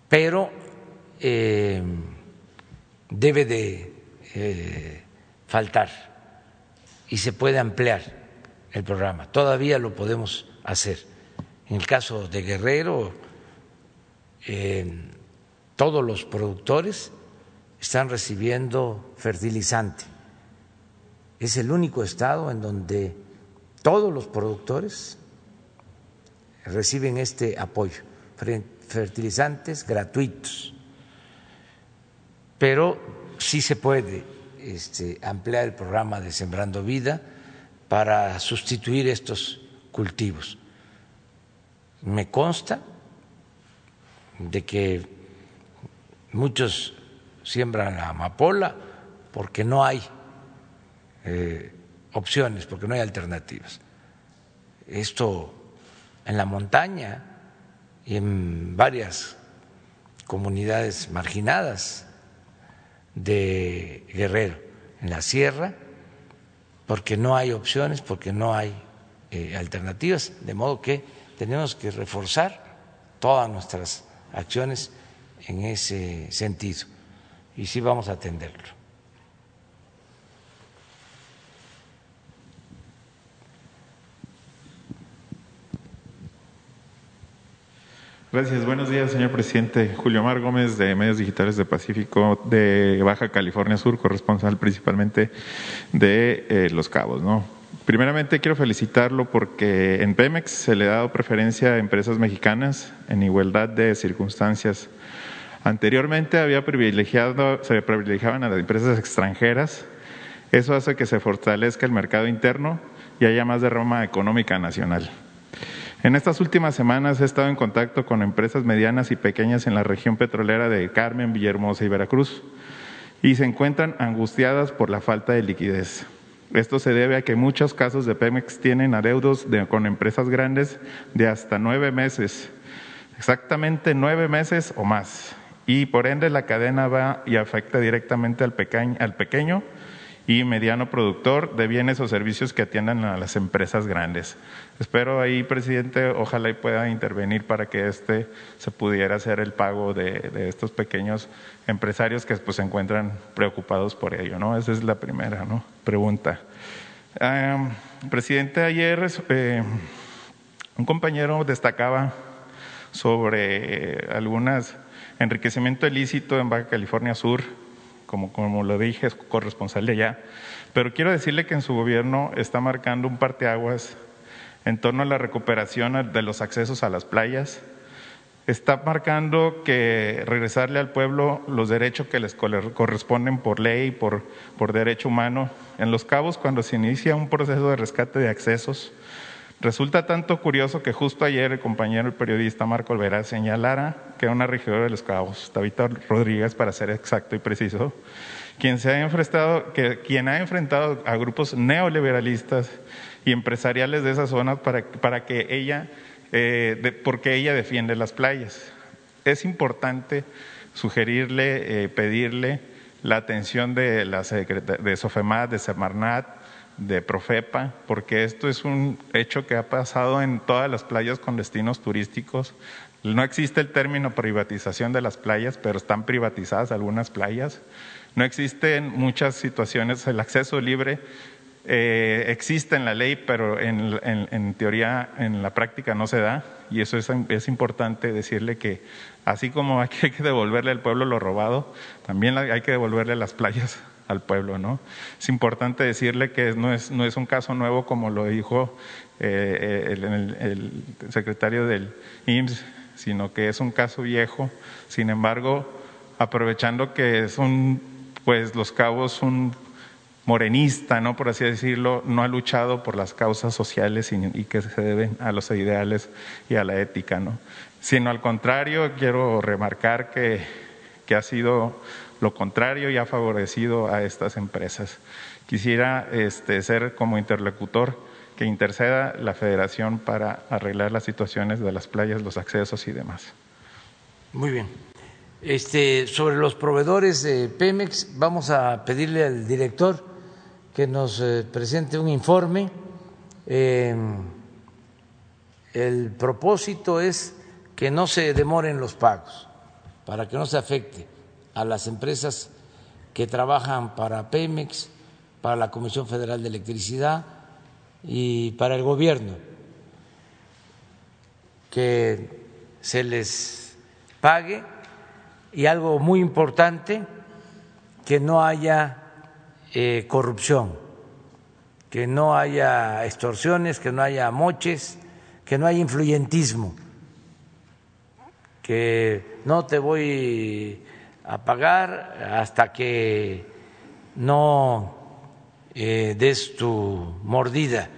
A: pero eh, debe de faltar y se puede ampliar el programa. Todavía lo podemos hacer. En el caso de Guerrero, todos los productores están recibiendo fertilizante. Es el único estado en donde todos los productores reciben este apoyo, fertilizantes gratuitos. Pero sí se puede este, ampliar el programa de Sembrando Vida para sustituir estos cultivos. Me consta de que muchos siembran la amapola porque no hay eh, opciones, porque no hay alternativas. Esto en la montaña y en varias comunidades marginadas de Guerrero, en la sierra, porque no hay opciones, porque no hay eh, alternativas, de modo que tenemos que reforzar todas nuestras acciones en ese sentido y sí vamos a atenderlo.
I: Gracias. Buenos días, señor presidente. Julio Mar Gómez, de Medios Digitales de Pacífico, de Baja California Sur, corresponsal principalmente de eh, Los Cabos. ¿no? Primeramente, quiero felicitarlo porque en Pemex se le ha dado preferencia a empresas mexicanas en igualdad de circunstancias. Anteriormente había privilegiado, se privilegiaban a las empresas extranjeras. Eso hace que se fortalezca el mercado interno y haya más derrama económica nacional. En estas últimas semanas he estado en contacto con empresas medianas y pequeñas en la región petrolera de Carmen, Villahermosa y Veracruz y se encuentran angustiadas por la falta de liquidez. Esto se debe a que muchos casos de Pemex tienen adeudos con empresas grandes de hasta nueve meses, exactamente nueve meses o más, y por ende la cadena va y afecta directamente al pequeño y mediano productor de bienes o servicios que atiendan a las empresas grandes. Espero ahí, presidente, ojalá y pueda intervenir para que este se pudiera hacer el pago de, estos pequeños empresarios que pues, se encuentran preocupados por ello. ¿no? Esa es la primera ¿no? pregunta. presidente, ayer eh, un compañero destacaba sobre algunas enriquecimiento ilícito en Baja California Sur como, como lo dije, es corresponsal de allá. Pero quiero decirle que en su gobierno está marcando un parteaguas en torno a la recuperación de los accesos a las playas. Está marcando que regresarle al pueblo los derechos que les corresponden por ley, por, por derecho humano. En Los Cabos, cuando se inicia un proceso de rescate de accesos, Resulta tanto curioso que justo ayer el compañero el periodista Marco Olvera señalara que una regidora de los Cabos, Tabita Rodríguez, para ser exacto y preciso, quien, se ha enfrentado, que, quien ha enfrentado a grupos neoliberalistas y empresariales de esa zona para, para que ella, eh, porque ella defiende las playas. Es importante sugerirle, eh, pedirle la atención de, la, de Sofemat, de Semarnat, de Profepa, porque esto es un hecho que ha pasado en todas las playas con destinos turísticos. No existe el término privatización de las playas, pero están privatizadas algunas playas. No existen muchas situaciones, el acceso libre eh, existe en la ley, pero en, teoría, en la práctica no se da. Y eso es, importante decirle que así como hay que devolverle al pueblo lo robado, también hay que devolverle las playas al pueblo. ¿no? Es importante decirle que no es, no es un caso nuevo como lo dijo eh, el, secretario del IMSS, sino que es un caso viejo. Sin embargo, aprovechando que son pues los cabos un morenista, ¿no? por así decirlo, no ha luchado por las causas sociales y, y, que se deben a los ideales y a la ética, ¿no? sino al contrario, quiero remarcar que, que ha sido lo contrario y ha favorecido a estas empresas. Quisiera este, ser como interlocutor que interceda la federación para arreglar las situaciones de las playas, los accesos y demás.
A: Muy bien. Este, sobre los proveedores de Pemex, vamos a pedirle al director que nos eh, presente un informe. el propósito es que no se demoren los pagos, para que no se afecte a las empresas que trabajan para Pemex, para la Comisión Federal de Electricidad y para el gobierno, que se les pague y algo muy importante, que no haya eh, corrupción, que no haya extorsiones, que no haya moches, que no haya influyentismo, que no te voy a pagar hasta que no eh, des tu mordida.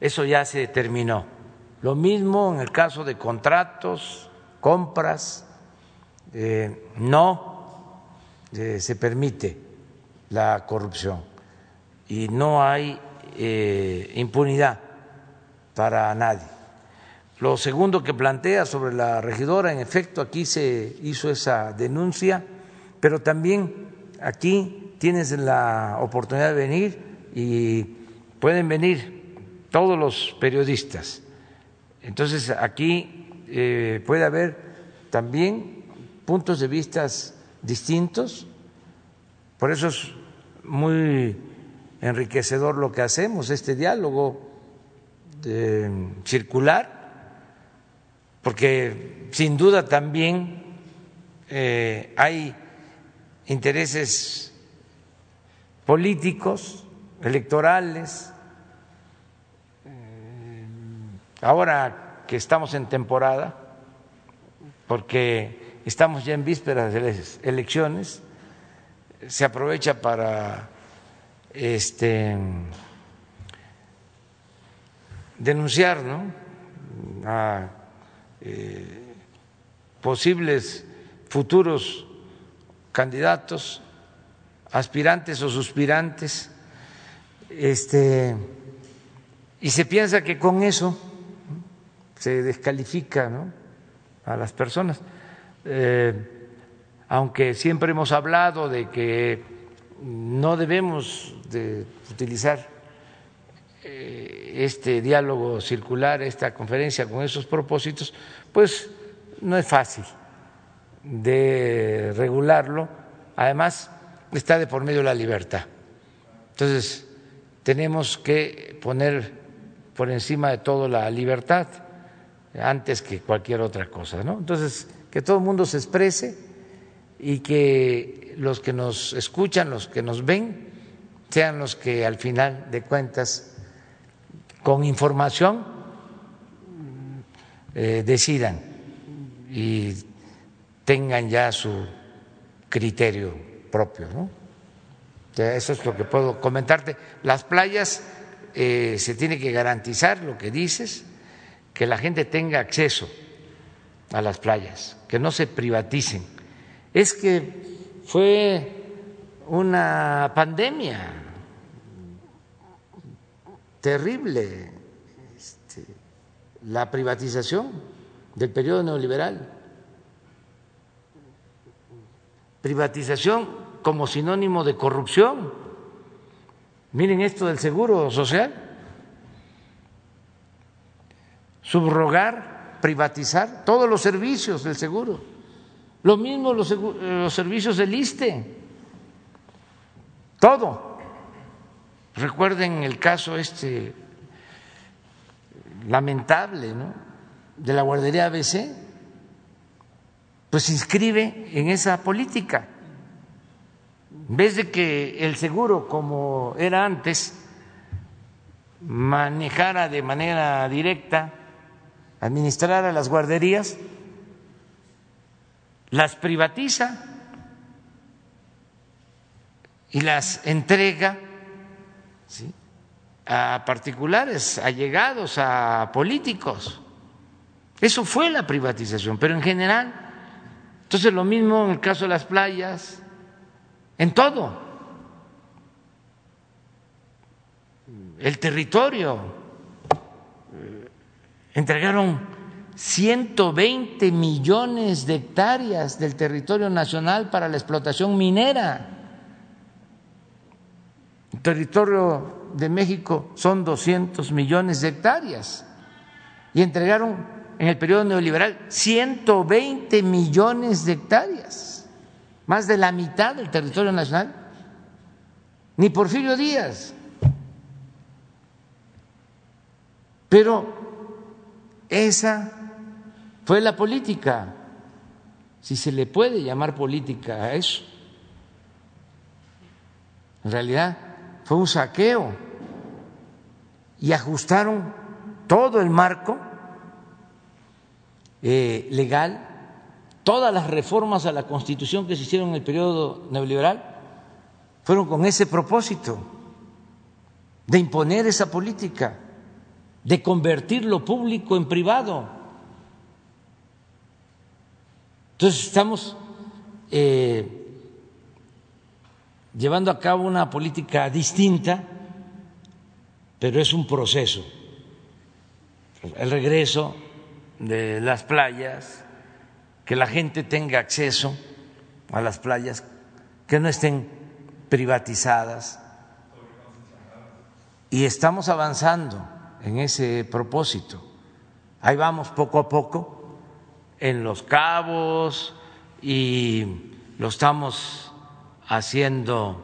A: Eso ya se terminó. Lo mismo en el caso de contratos, compras, eh, no eh, se permite la corrupción y no hay impunidad para nadie. Lo segundo que plantea sobre la regidora, en efecto, aquí se hizo esa denuncia, pero también aquí tienes la oportunidad de venir y pueden venir todos los periodistas. Entonces aquí eh, puede haber también puntos de vista distintos, por eso es muy enriquecedor lo que hacemos, este diálogo circular, porque sin duda también eh, hay intereses políticos electorales. Eh, ahora que estamos en temporada, porque estamos ya en vísperas de las elecciones, se aprovecha para este, denunciar ¿no? a eh, posibles futuros candidatos, aspirantes o suspirantes este, y se piensa que con eso se descalifica a las personas. Eh, aunque siempre hemos hablado de que no debemos de utilizar eh, este diálogo circular, esta conferencia con esos propósitos, pues no es fácil de regularlo. Además, está de por medio la libertad. Entonces, tenemos que poner por encima de todo la libertad antes que cualquier otra cosa, ¿no? Entonces, que todo el mundo se exprese y que los que nos escuchan, los que nos ven, sean los que al final de cuentas, con información, eh, decidan y tengan ya su criterio propio, ¿no? Eso es lo que puedo comentarte. Las playas eh, se tiene que garantizar lo que dices, que la gente tenga acceso a las playas, que no se privaticen. Es que fue una pandemia terrible este, la privatización del periodo neoliberal. Privatización como sinónimo de corrupción. Miren esto del seguro social. Subrogar, privatizar todos los servicios del seguro. Lo mismo los, servicios del ISTE. Todo. Recuerden el caso este lamentable de la guardería ABC, pues se inscribe en esa política en vez de que el seguro, como era antes, manejara de manera directa, administrara las guarderías, las privatiza y las entrega a particulares, allegados a políticos. Eso fue la privatización, pero en general. Entonces lo mismo en el caso de las playas, en todo. El territorio. Entregaron 120 millones de hectáreas del territorio nacional para la explotación minera. El territorio de México son 200 millones de hectáreas. y entregaron en el periodo neoliberal 120 millones de hectáreas, más de la mitad del territorio nacional. Ni Porfirio Díaz. Pero esa fue la política, si se le puede llamar política a eso. En realidad fue un saqueo y ajustaron todo el marco eh, legal, todas las reformas a la Constitución que se hicieron en el periodo neoliberal fueron con ese propósito de imponer esa política, de convertir lo público en privado. Entonces estamos eh, llevando a cabo una política distinta, pero es un proceso. El regreso de las playas, que la gente tenga acceso a las playas, que no estén privatizadas. Y estamos avanzando en ese propósito. Ahí vamos poco a poco en los cabos y lo estamos haciendo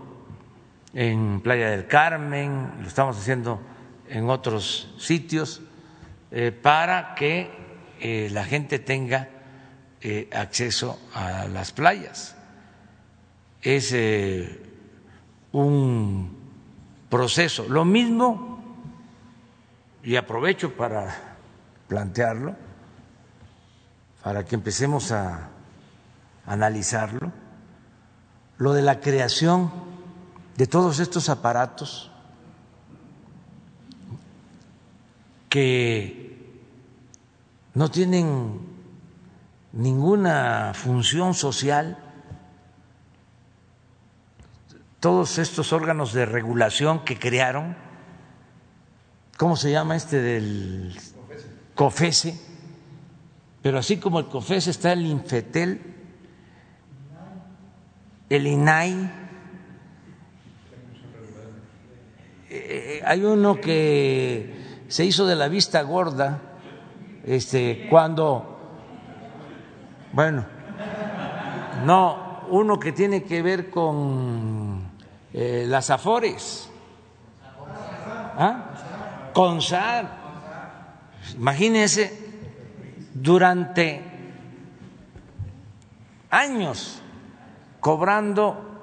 A: en Playa del Carmen, lo estamos haciendo en otros sitios, eh, para que eh, la gente tenga eh, acceso a las playas. Es un proceso. Lo mismo, y aprovecho para plantearlo, para que empecemos a analizarlo, lo de la creación de todos estos aparatos que no tienen ninguna función social, todos estos órganos de regulación que crearon, ¿cómo se llama este del COFESE? Pero así como el COFESE está el Infetel, el INAI, eh, hay uno que se hizo de la vista gorda este, cuando, bueno, no, uno que tiene que ver con eh, las afores, ¿Ah? con SAR. Imagínense, durante años cobrando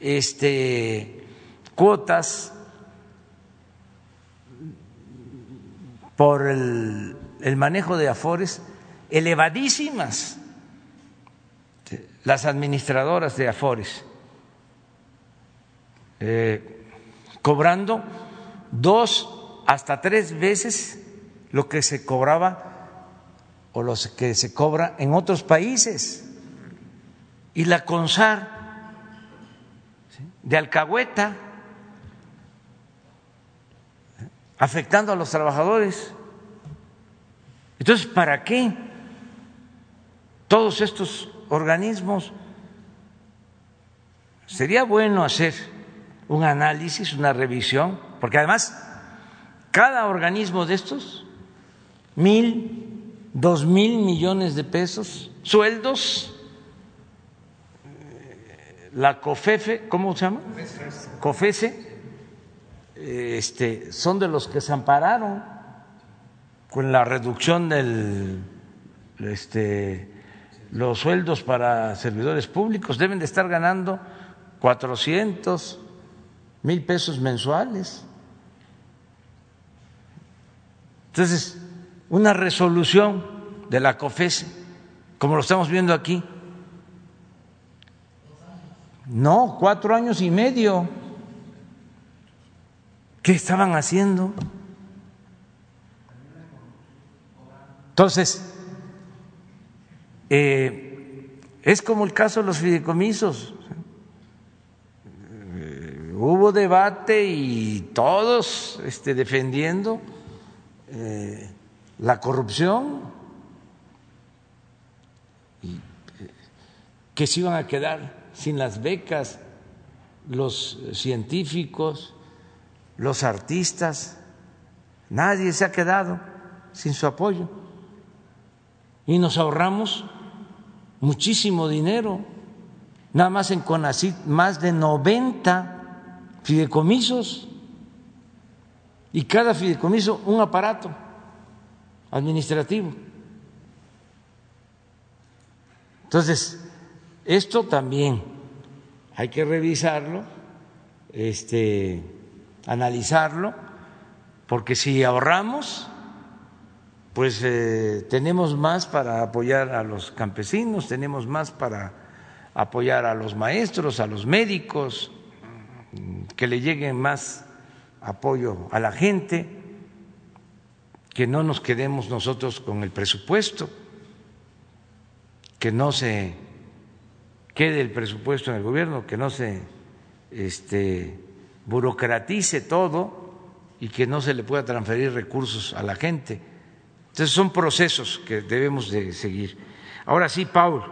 A: este, cuotas por el, manejo de afores elevadísimas las administradoras de afores eh, cobrando dos hasta tres veces lo que se cobraba o lo que se cobra en otros países y la CONSAR de Alcahueta, afectando a los trabajadores. Entonces, ¿para qué todos estos organismos? Sería bueno hacer un análisis, una revisión, porque además cada organismo de estos, mil, dos mil millones de pesos, sueldos la COFEFE, ¿cómo se llama? COFESE, este, son de los que se ampararon con la reducción de este, los sueldos para servidores públicos, deben de estar ganando 400 mil pesos mensuales. Entonces, una resolución de la COFESE, como lo estamos viendo aquí, no, cuatro años y medio. ¿Qué estaban haciendo? Entonces, eh, es como el caso de los fideicomisos. Eh, hubo debate y todos este, defendiendo eh, la corrupción y que se iban a quedar sin las becas, los científicos, los artistas, nadie se ha quedado sin su apoyo. Y nos ahorramos muchísimo dinero. Nada más en CONACYT, más de 90 fideicomisos. Y cada fideicomiso un aparato administrativo. Entonces, esto también hay que revisarlo, este, analizarlo, porque si ahorramos, pues eh, tenemos más para apoyar a los campesinos, tenemos más para apoyar a los maestros, a los médicos, que le llegue más apoyo a la gente, que no nos quedemos nosotros con el presupuesto, que no se quede el presupuesto en el gobierno, que no se este, burocratice todo y que no se le pueda transferir recursos a la gente entonces son procesos que debemos de seguir. Ahora sí, Paul.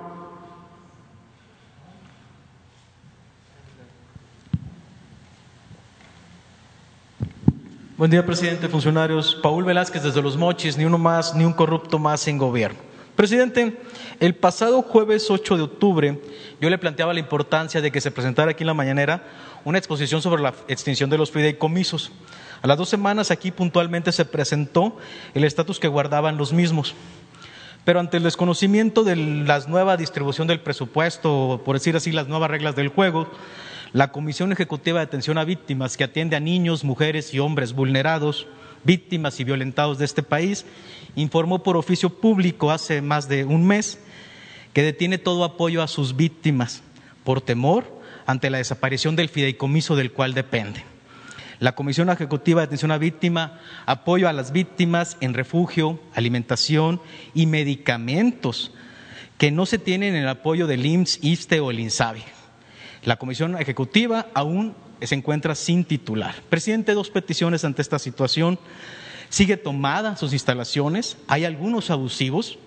J: Buen día, presidente, funcionarios. Paul Velázquez desde Los Mochis, ni uno más, ni un corrupto más en gobierno. Presidente, el pasado jueves 8 de octubre yo le planteaba la importancia de que se presentara aquí en la mañanera una exposición sobre la extinción de los fideicomisos. A las dos semanas aquí puntualmente se presentó el estatus que guardaban los mismos. Pero ante el desconocimiento de la nueva distribución del presupuesto, por decir así, las nuevas reglas del juego, la Comisión Ejecutiva de Atención a Víctimas, que atiende a niños, mujeres y hombres vulnerados, víctimas y violentados de este país, informó por oficio público hace más de un mes que detiene todo apoyo a sus víctimas por temor ante la desaparición del fideicomiso del cual depende la Comisión Ejecutiva de Atención a Víctima, apoyo a las víctimas en refugio, alimentación y medicamentos que no se tienen en el apoyo del IMSS, ISTE o el INSABI. La Comisión Ejecutiva aún se encuentra sin titular. Presidente, dos peticiones ante esta situación. Sigue tomada sus instalaciones, hay algunos abusivos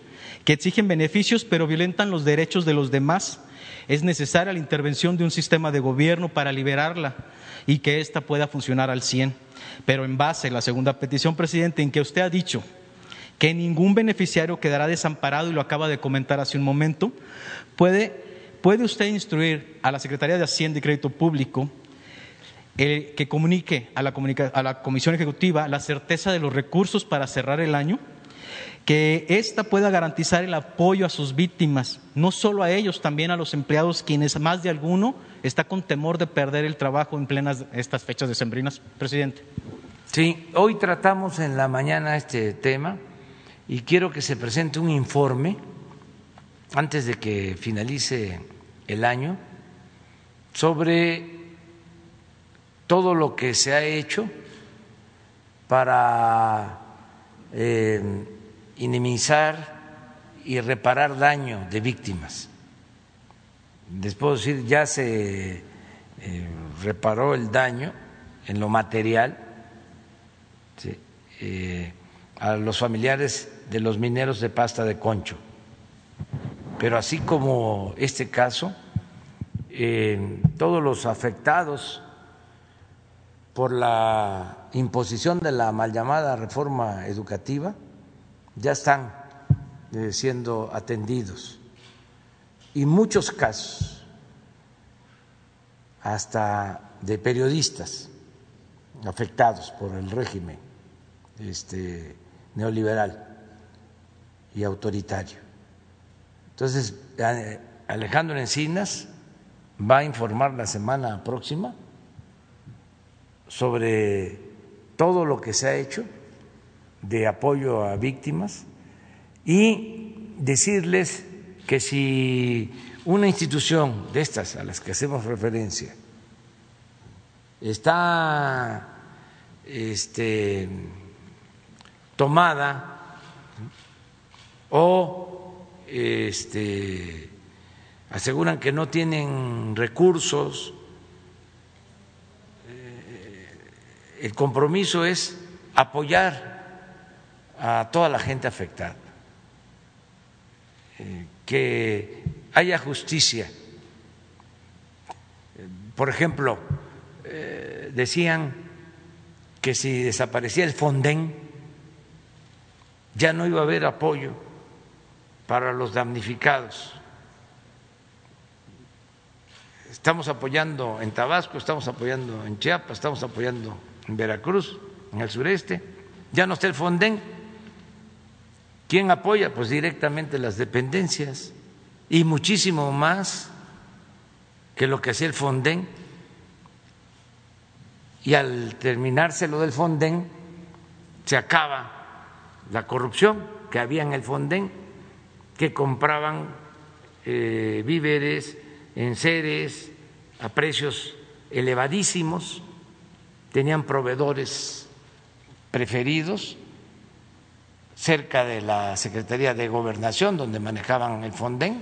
J: que exigen beneficios pero violentan los derechos de los demás. Es necesaria la intervención de un sistema de gobierno para liberarla y que ésta pueda funcionar al 100. Pero en base a la segunda petición, presidente, en que usted ha dicho que ningún beneficiario quedará desamparado y lo acaba de comentar hace un momento, puede, puede usted instruir a la Secretaría de Hacienda y Crédito Público que comunique a la, a la Comisión Ejecutiva la certeza de los recursos para cerrar el año que ésta pueda garantizar el apoyo a sus víctimas, no solo a ellos, también a los empleados, quienes más de alguno está con temor de perder el trabajo en plenas estas fechas decembrinas. Presidente.
A: Sí, hoy tratamos en la mañana este tema y quiero que se presente un informe antes de que finalice el año sobre todo lo que se ha hecho para eh, minimizar y reparar daño de víctimas. Les puedo decir, ya se eh, reparó el daño en lo material eh, a los familiares de los mineros de pasta de concho. Pero así como este caso, eh, todos los afectados por la imposición de la mal llamada reforma educativa, ya están eh, siendo atendidos y muchos casos, hasta de periodistas afectados por el régimen este, neoliberal y autoritario. Entonces, Alejandro Encinas va a informar la semana próxima sobre todo lo que se ha hecho de apoyo a víctimas y decirles que si una institución de estas a las que hacemos referencia está este, tomada o este, aseguran que no tienen recursos, eh, el compromiso es apoyar a toda la gente afectada, eh, que haya justicia. Por ejemplo, eh, decían que si desaparecía el Fonden, ya no iba a haber apoyo para los damnificados. Estamos apoyando en Tabasco, estamos apoyando en Chiapas, estamos apoyando en Veracruz, en el sureste. Ya no está el Fonden. ¿Quién apoya? Pues directamente las dependencias y muchísimo más que lo que hacía el Fonden. Y al terminarse lo del Fonden, se acaba la corrupción que había en el Fonden, que compraban eh, víveres, enseres a precios elevadísimos, tenían proveedores preferidos cerca de la Secretaría de Gobernación, donde manejaban el Fonden,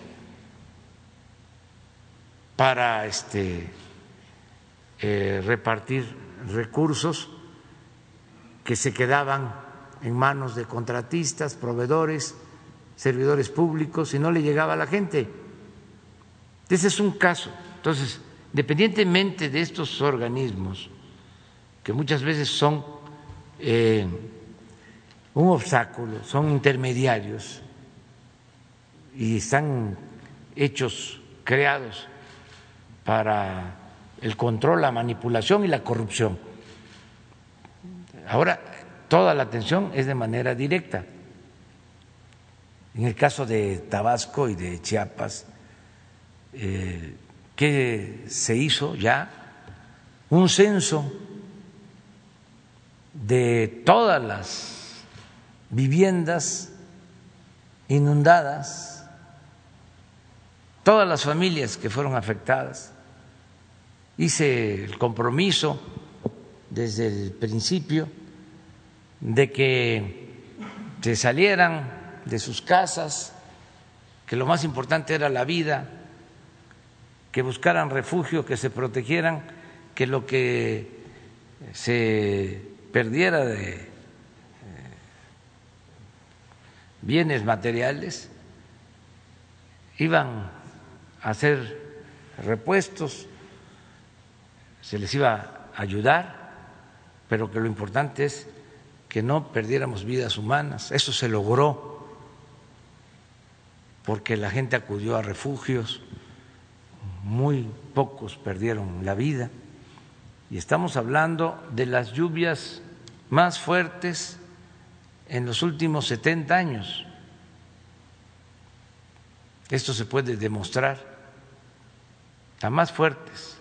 A: para este, eh, repartir recursos que se quedaban en manos de contratistas, proveedores, servidores públicos y no le llegaba a la gente. Ese es un caso. Entonces, independientemente de estos organismos, que muchas veces son eh, un obstáculo, son intermediarios y están hechos, creados para el control, la manipulación y la corrupción. Ahora, toda la atención es de manera directa. En el caso de Tabasco y de Chiapas, eh, que se hizo ya un censo de todas las viviendas inundadas, todas las familias que fueron afectadas. Hice el compromiso desde el principio de que se salieran de sus casas, que lo más importante era la vida, que buscaran refugio, que se protegieran, que lo que se perdiera de eh, bienes materiales iban a hacer repuestos, se les iba a ayudar, pero que lo importante es que no perdiéramos vidas humanas. Eso se logró porque la gente acudió a refugios, muy pocos perdieron la vida y estamos hablando de las lluvias más fuertes en los últimos 70 años. Esto se puede demostrar, las más fuertes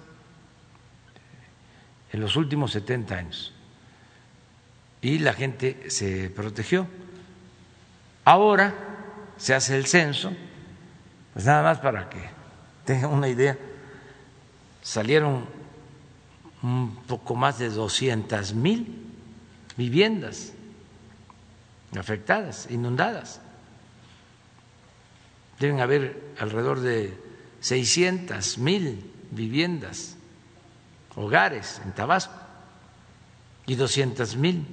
A: en los últimos 70 años. Y la gente se protegió. Ahora se hace el censo, pues nada más para que tengan una idea, salieron un poco más de 200 mil viviendas afectadas, inundadas. Deben haber alrededor de 600 mil viviendas, hogares en Tabasco y 200 mil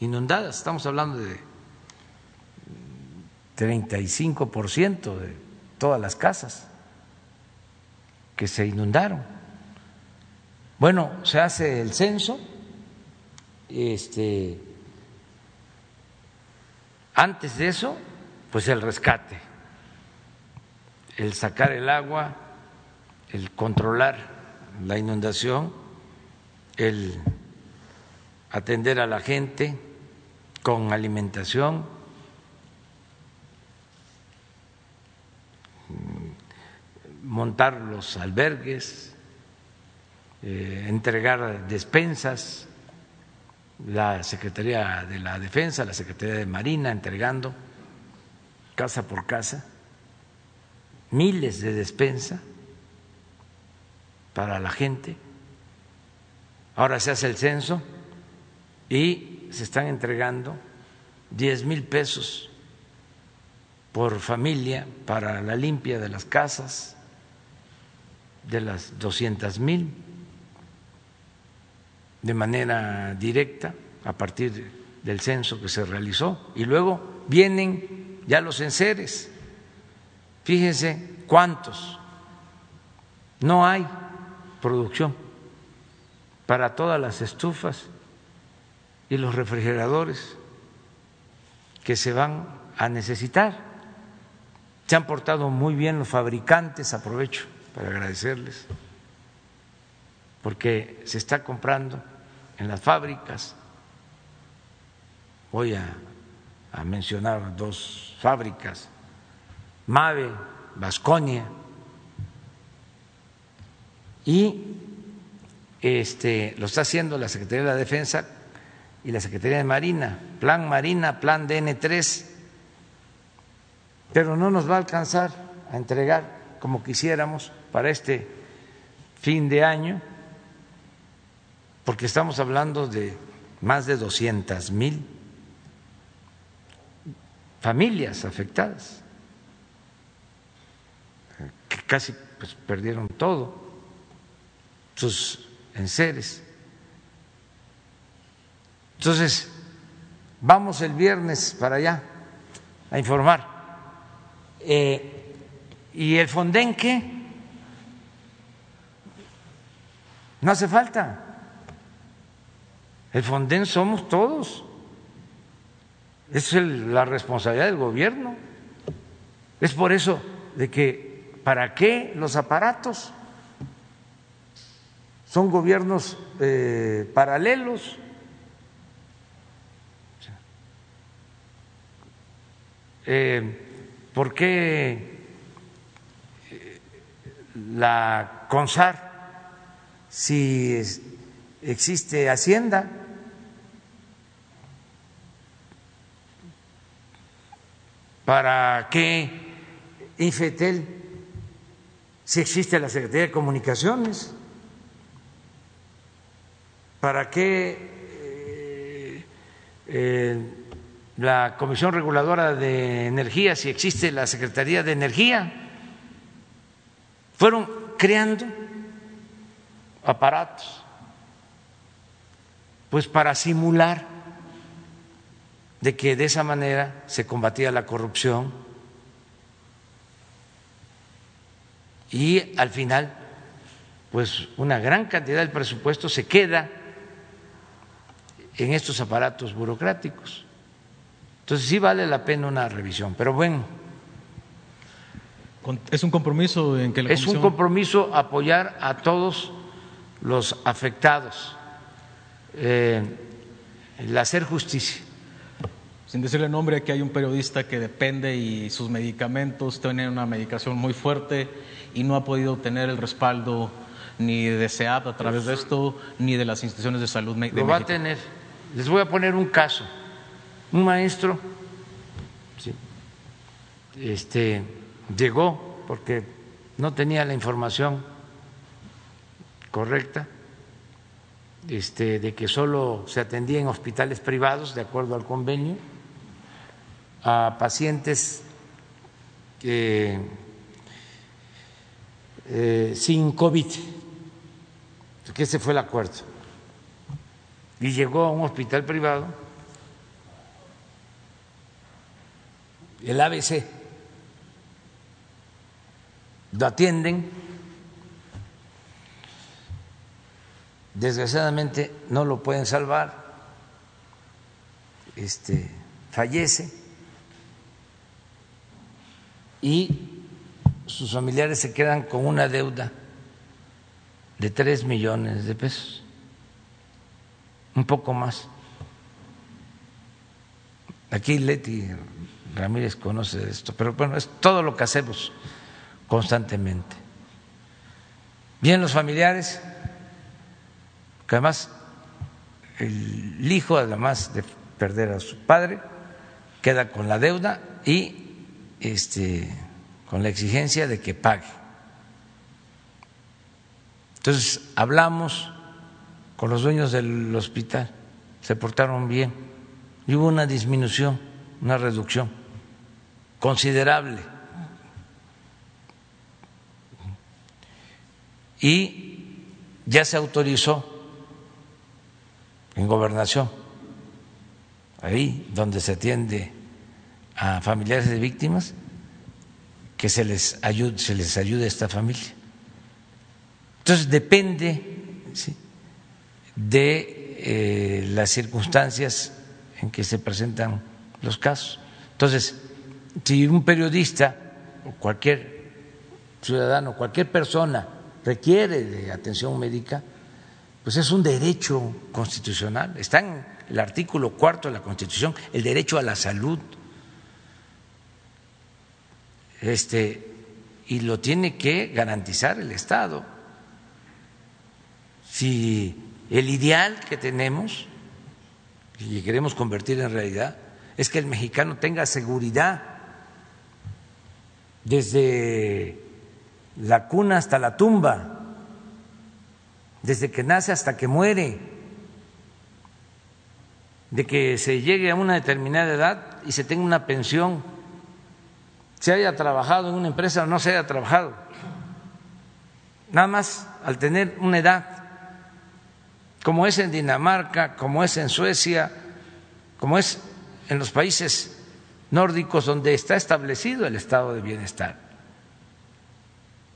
A: inundadas. Estamos hablando de 35% de todas las casas que se inundaron. Bueno, se hace el censo, este, antes de eso, pues el rescate, el sacar el agua, el controlar la inundación, el atender a la gente con alimentación, montar los albergues, eh, entregar despensas, la Secretaría de la Defensa, la Secretaría de Marina entregando casa por casa miles de despensas para la gente. Ahora se hace el censo y se están entregando 10 mil pesos por familia para la limpia de las casas, de las 200 mil de manera directa a partir del censo que se realizó y luego vienen ya los enseres. Fíjense cuántos. No hay producción para todas las estufas y los refrigeradores. que se van a necesitar. Se han portado muy bien los fabricantes, aprovecho para agradecerles, porque se está comprando en las fábricas. Voy a, mencionar dos fábricas, Mave, Vasconia, y este, lo está haciendo la Secretaría de la Defensa y la Secretaría de Marina, Plan Marina, Plan DN3, pero no nos va a alcanzar a entregar como quisiéramos para este fin de año, porque estamos hablando de más de 200 mil familias afectadas, que casi pues, perdieron todo, sus enseres. Entonces, vamos el viernes para allá a informar. Eh, ¿Y el Fondenque? No hace falta. El Fonden somos todos. Es la responsabilidad del gobierno. Es por eso de que, ¿para qué los aparatos? Son gobiernos eh, paralelos. Eh, ¿Por qué eh, la CONSAR, si existe Hacienda, ¿Para qué Infetel si existe la Secretaría de Comunicaciones? ¿Para qué eh, eh, la Comisión Reguladora de Energía si existe la Secretaría de Energía? Fueron creando aparatos pues para simular de que de esa manera se combatía la corrupción y al final pues una gran cantidad del presupuesto se queda en estos aparatos burocráticos. Entonces sí vale la pena una revisión, pero bueno.
J: Es un compromiso en que la
A: Es un compromiso apoyar a todos los afectados, eh, el hacer justicia
J: sin decirle nombre, aquí hay un periodista que depende y sus medicamentos tienen una medicación muy fuerte y no ha podido tener el respaldo ni de SEAP a través de esto, ni de las instituciones de salud. De
A: Lo va a tener. Les voy a poner un caso. Un maestro este, llegó porque no tenía la información correcta este, de que solo se atendía en hospitales privados de acuerdo al convenio a pacientes eh, sin COVID, que ese fue el acuerdo. Y llegó a un hospital privado, el ABC, lo atienden, desgraciadamente no lo pueden salvar, este, fallece y sus familiares se quedan con una deuda de tres millones de pesos, un poco más. Aquí Leti Ramírez conoce esto, pero bueno, es todo lo que hacemos constantemente. Bien los familiares, que además el hijo, además de perder a su padre, queda con la deuda y este, con la exigencia de que pague. Entonces hablamos con los dueños del hospital, se portaron bien y hubo una disminución, una reducción considerable. Y ya se autorizó en gobernación, ahí donde se atiende a familiares de víctimas que se les ayude, se les ayude a esta familia. Entonces depende de eh, las circunstancias en que se presentan los casos. Entonces, si un periodista o cualquier ciudadano, cualquier persona requiere de atención médica, pues es un derecho constitucional. Está en el artículo cuarto de la Constitución, el derecho a la salud. Este, y lo tiene que garantizar el Estado. Si el ideal que tenemos y queremos convertir en realidad es que el mexicano tenga seguridad desde la cuna hasta la tumba, desde que nace hasta que muere, de que se llegue a una determinada edad y se tenga una pensión, se haya trabajado en una empresa o no se haya trabajado, nada más al tener una edad, como es en Dinamarca, como es en Suecia, como es en los países nórdicos donde está establecido el estado de bienestar.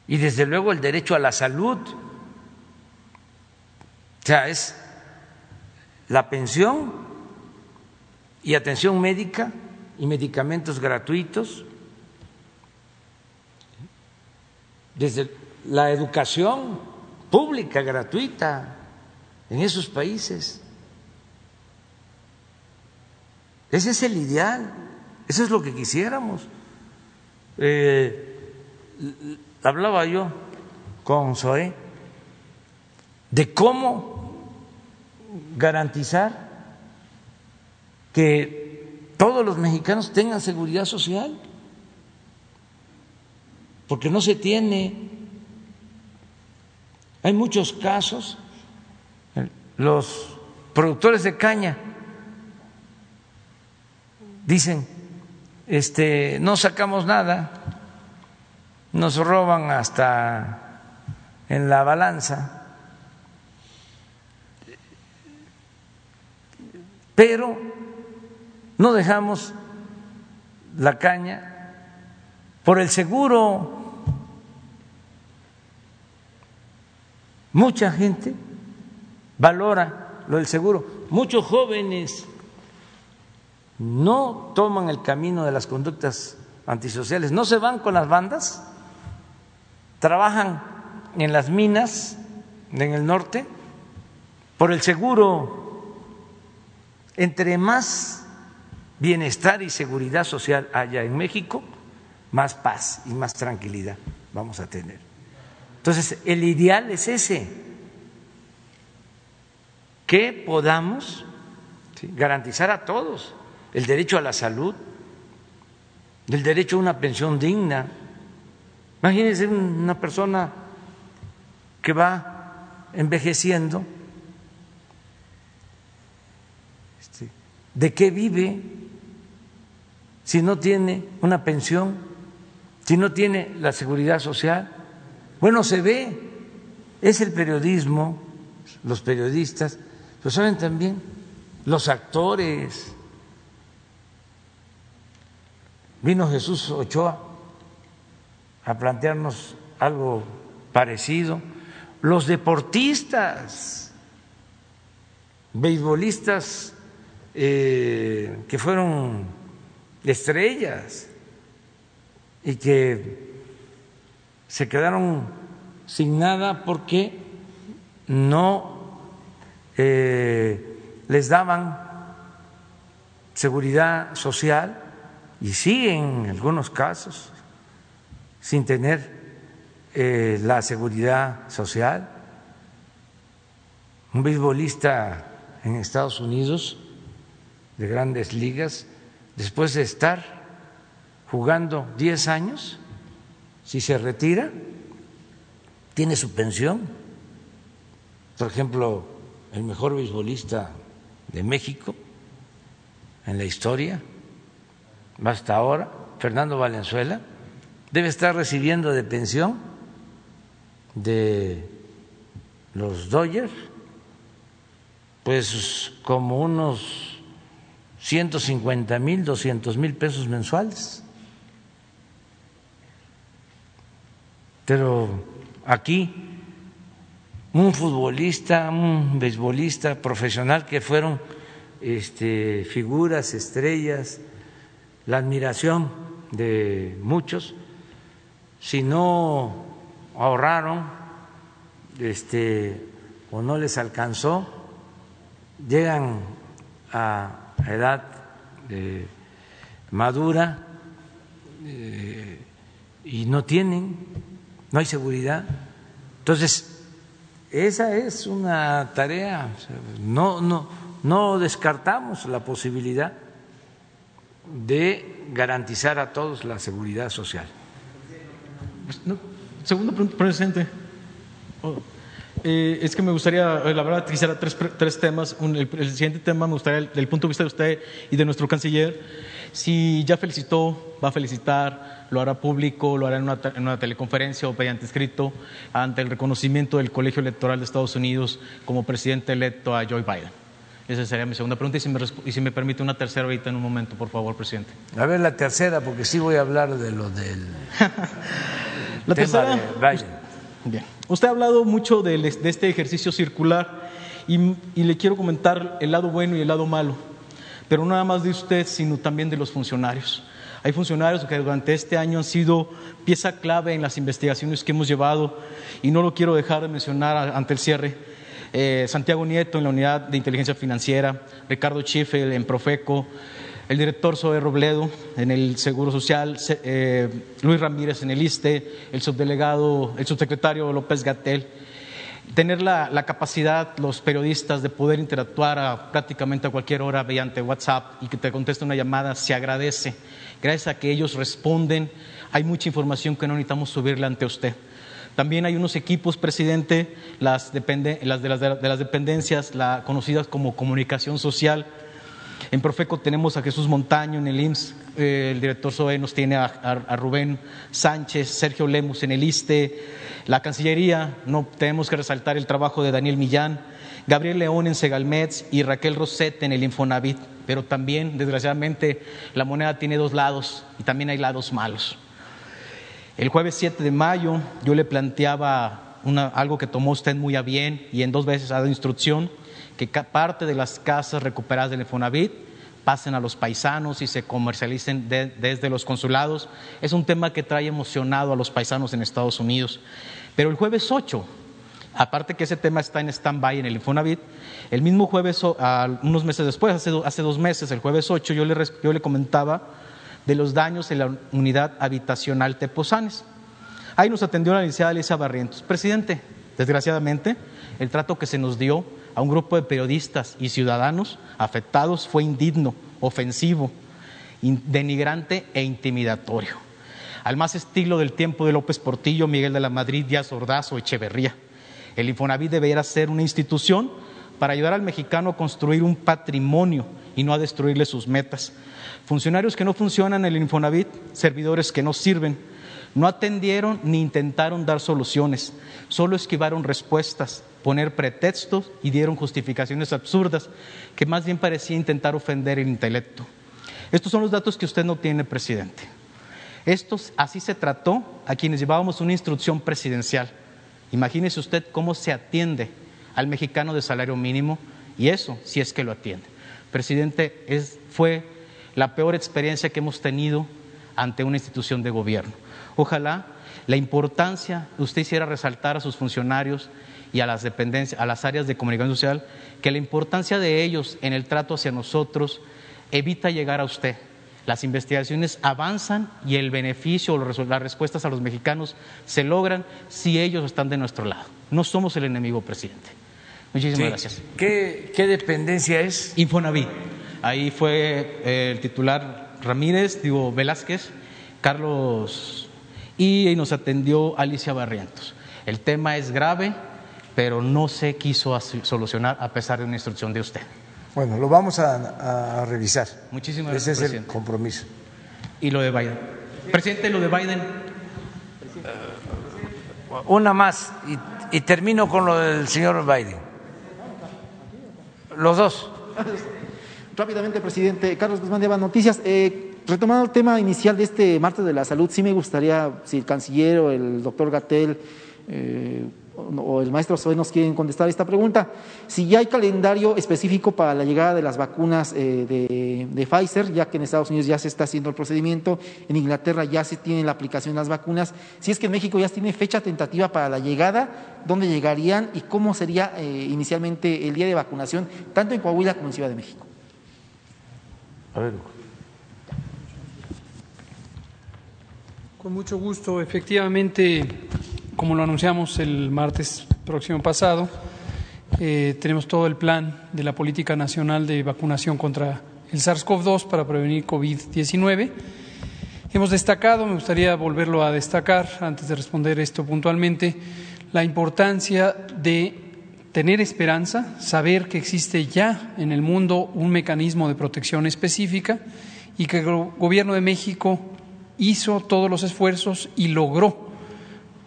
A: Y desde luego el derecho a la salud. O sea, es la pensión y atención médica y medicamentos gratuitos, desde la educación pública gratuita en esos países. Ese es el ideal. Eso es lo que quisiéramos. Eh, hablaba yo con Zoé de cómo garantizar que todos los mexicanos tengan seguridad social, porque no se tiene. Hay muchos casos, los productores de caña dicen, este, no sacamos nada, nos roban hasta en la balanza, pero no dejamos la caña por el seguro. Mucha gente valora lo del seguro, muchos jóvenes no toman el camino de las conductas antisociales, no se van con las bandas, trabajan en las minas en el norte por el seguro. Entre más bienestar y seguridad social haya en México, más paz y más tranquilidad vamos a tener. Entonces, el ideal es ese, que podamos garantizar a todos el derecho a la salud, el derecho a una pensión digna. Imagínense una persona que va envejeciendo, este, ¿de qué vive si no tiene una pensión, si no tiene la seguridad social? Bueno, se ve, es el periodismo, los periodistas, pero saben también los actores, Vino Jesús Ochoa a plantearnos algo parecido. Los deportistas, beisbolistas eh, que fueron estrellas y que se quedaron sin nada porque no eh, les daban seguridad social y siguen en algunos casos sin tener eh, la seguridad social. Un beisbolista en Estados Unidos de grandes ligas, después de estar jugando 10 años, si se retira, tiene su pensión. Por ejemplo, el mejor beisbolista de México en la historia, hasta ahora, Fernando Valenzuela, debe estar recibiendo de pensión de los Dodgers, pues como unos 150 mil, 200 mil pesos mensuales. Pero aquí un futbolista, un beisbolista profesional que fueron este, figuras, estrellas, la admiración de muchos, si no ahorraron este, o no les alcanzó, llegan a edad eh, madura y no tienen, no hay seguridad. Entonces, esa es una tarea, no, no, no descartamos la posibilidad de garantizar a todos la seguridad social.
J: segundo pregunta, presidente. Oh, eh, es que me gustaría, eh, la verdad, quisiera tres, tres temas. el, siguiente tema me gustaría, del punto de vista de usted y de nuestro canciller, si ya felicitó, va a felicitar, lo hará público, lo hará en una, en una teleconferencia o mediante escrito ante el reconocimiento del Colegio Electoral de Estados Unidos como presidente electo a Joe Biden. Esa sería mi segunda pregunta. Y si, me, y si me permite una tercera ahorita en un momento, por favor, presidente.
A: A ver, la tercera, porque sí voy a hablar de lo del.
J: la tercera. Bien. Usted ha hablado mucho de, este ejercicio circular y, y le quiero comentar el lado bueno y el lado malo, pero no nada más de usted, sino también de los funcionarios. Hay funcionarios que durante este año han sido pieza clave en las investigaciones que hemos llevado y no lo quiero dejar de mencionar ante el cierre eh, Santiago Nieto en la Unidad de Inteligencia Financiera, Ricardo Schiffel en Profeco, el director Zoe Robledo en el Seguro Social, eh, Luis Ramírez en el ISTE, el subdelegado, el subsecretario López Gatel. Tener la, capacidad, los periodistas, de poder interactuar prácticamente a cualquier hora mediante WhatsApp y que te conteste una llamada, se agradece. Gracias a que ellos responden, hay mucha información que no necesitamos subirle ante usted. También hay unos equipos, presidente, las, de, las, de, las, dependencias, la, conocidas como comunicación social. En Profeco tenemos a Jesús Montaño, en el IMSS, eh, el director SOE nos tiene a, Rubén Sánchez, Sergio Lemus en el ISTE, la Cancillería, no tenemos que resaltar el trabajo de Daniel Millán, Gabriel León en Segalmets y Raquel Rosette en el Infonavit, pero también, desgraciadamente, la moneda tiene dos lados y también hay lados malos. El jueves 7 de mayo yo le planteaba algo que tomó usted muy a bien y en dos veces ha dado instrucción, que parte de las casas recuperadas del Infonavit pasen a los paisanos y se comercialicen desde los consulados. Es un tema que trae emocionado a los paisanos en Estados Unidos. Pero el jueves 8, aparte que ese tema está en stand-by en el Infonavit, el mismo jueves, unos meses después, hace, dos meses, el jueves 8, yo le, yo le comentaba de los daños en la unidad habitacional Teposanes. Ahí nos atendió la licenciada Alicia Barrientos. Presidente, desgraciadamente, el trato que se nos dio a un grupo de periodistas y ciudadanos afectados fue indigno, ofensivo, denigrante e intimidatorio. Al más estilo del tiempo de López Portillo, Miguel de la Madrid, Díaz Ordaz o Echeverría. El Infonavit debería ser una institución para ayudar al mexicano a construir un patrimonio y no a destruirle sus metas. Funcionarios que no funcionan en el Infonavit, servidores que no sirven, no atendieron ni intentaron dar soluciones, solo esquivaron respuestas, poner pretextos y dieron justificaciones absurdas que más bien parecía intentar ofender el intelecto. Estos son los datos que usted no tiene, presidente. Estos, así se trató a quienes llevábamos una instrucción presidencial. Imagínese usted cómo se atiende al mexicano de salario mínimo y eso si es que lo atiende. Presidente, es, fue la peor experiencia que hemos tenido ante una institución de gobierno. Ojalá la importancia, usted hiciera resaltar a sus funcionarios y a las dependencias, a las áreas de comunicación social, que la importancia de ellos en el trato hacia nosotros evita llegar a usted. Las investigaciones avanzan y el beneficio o las respuestas a los mexicanos se logran si ellos están de nuestro lado. No somos el enemigo, presidente. Muchísimas gracias.
A: ¿Qué, ¿Qué dependencia es?
J: Infonavit. Ahí fue eh, el titular Ramírez, digo Velázquez, Carlos y nos atendió Alicia Barrientos. El tema es grave, pero no se quiso solucionar a pesar de una instrucción de usted.
A: Bueno, lo vamos a, revisar.
J: Muchísimas gracias.
A: Ese es el compromiso.
J: Y lo de Biden. Presidente, lo de Biden.
A: una más y, y termino con lo del señor Biden. Los dos.
K: Rápidamente, presidente. Carlos Guzmán de Eva Noticias. Eh, retomando el tema inicial de este martes de la salud, sí me gustaría, si el canciller o el doctor Gatel eh, o el maestro Zoe nos quieren contestar esta pregunta. Si ya hay calendario específico para la llegada de las vacunas eh, de, de, Pfizer, ya que en Estados Unidos ya se está haciendo el procedimiento, en Inglaterra ya se tiene la aplicación de las vacunas, si es que en México ya tiene fecha tentativa para la llegada, dónde llegarían y cómo sería eh, inicialmente el día de vacunación, tanto en Coahuila como en Ciudad de México.
A: A ver.
C: Con mucho gusto. Efectivamente, como lo anunciamos el martes próximo pasado, eh, tenemos todo el plan de la Política Nacional de Vacunación contra el SARS-CoV-2 para prevenir COVID-19. Hemos destacado, me gustaría volverlo a destacar antes de responder esto puntualmente, la importancia de tener esperanza, saber que existe ya en el mundo un mecanismo de protección específica y que el Gobierno de México hizo todos los esfuerzos y logró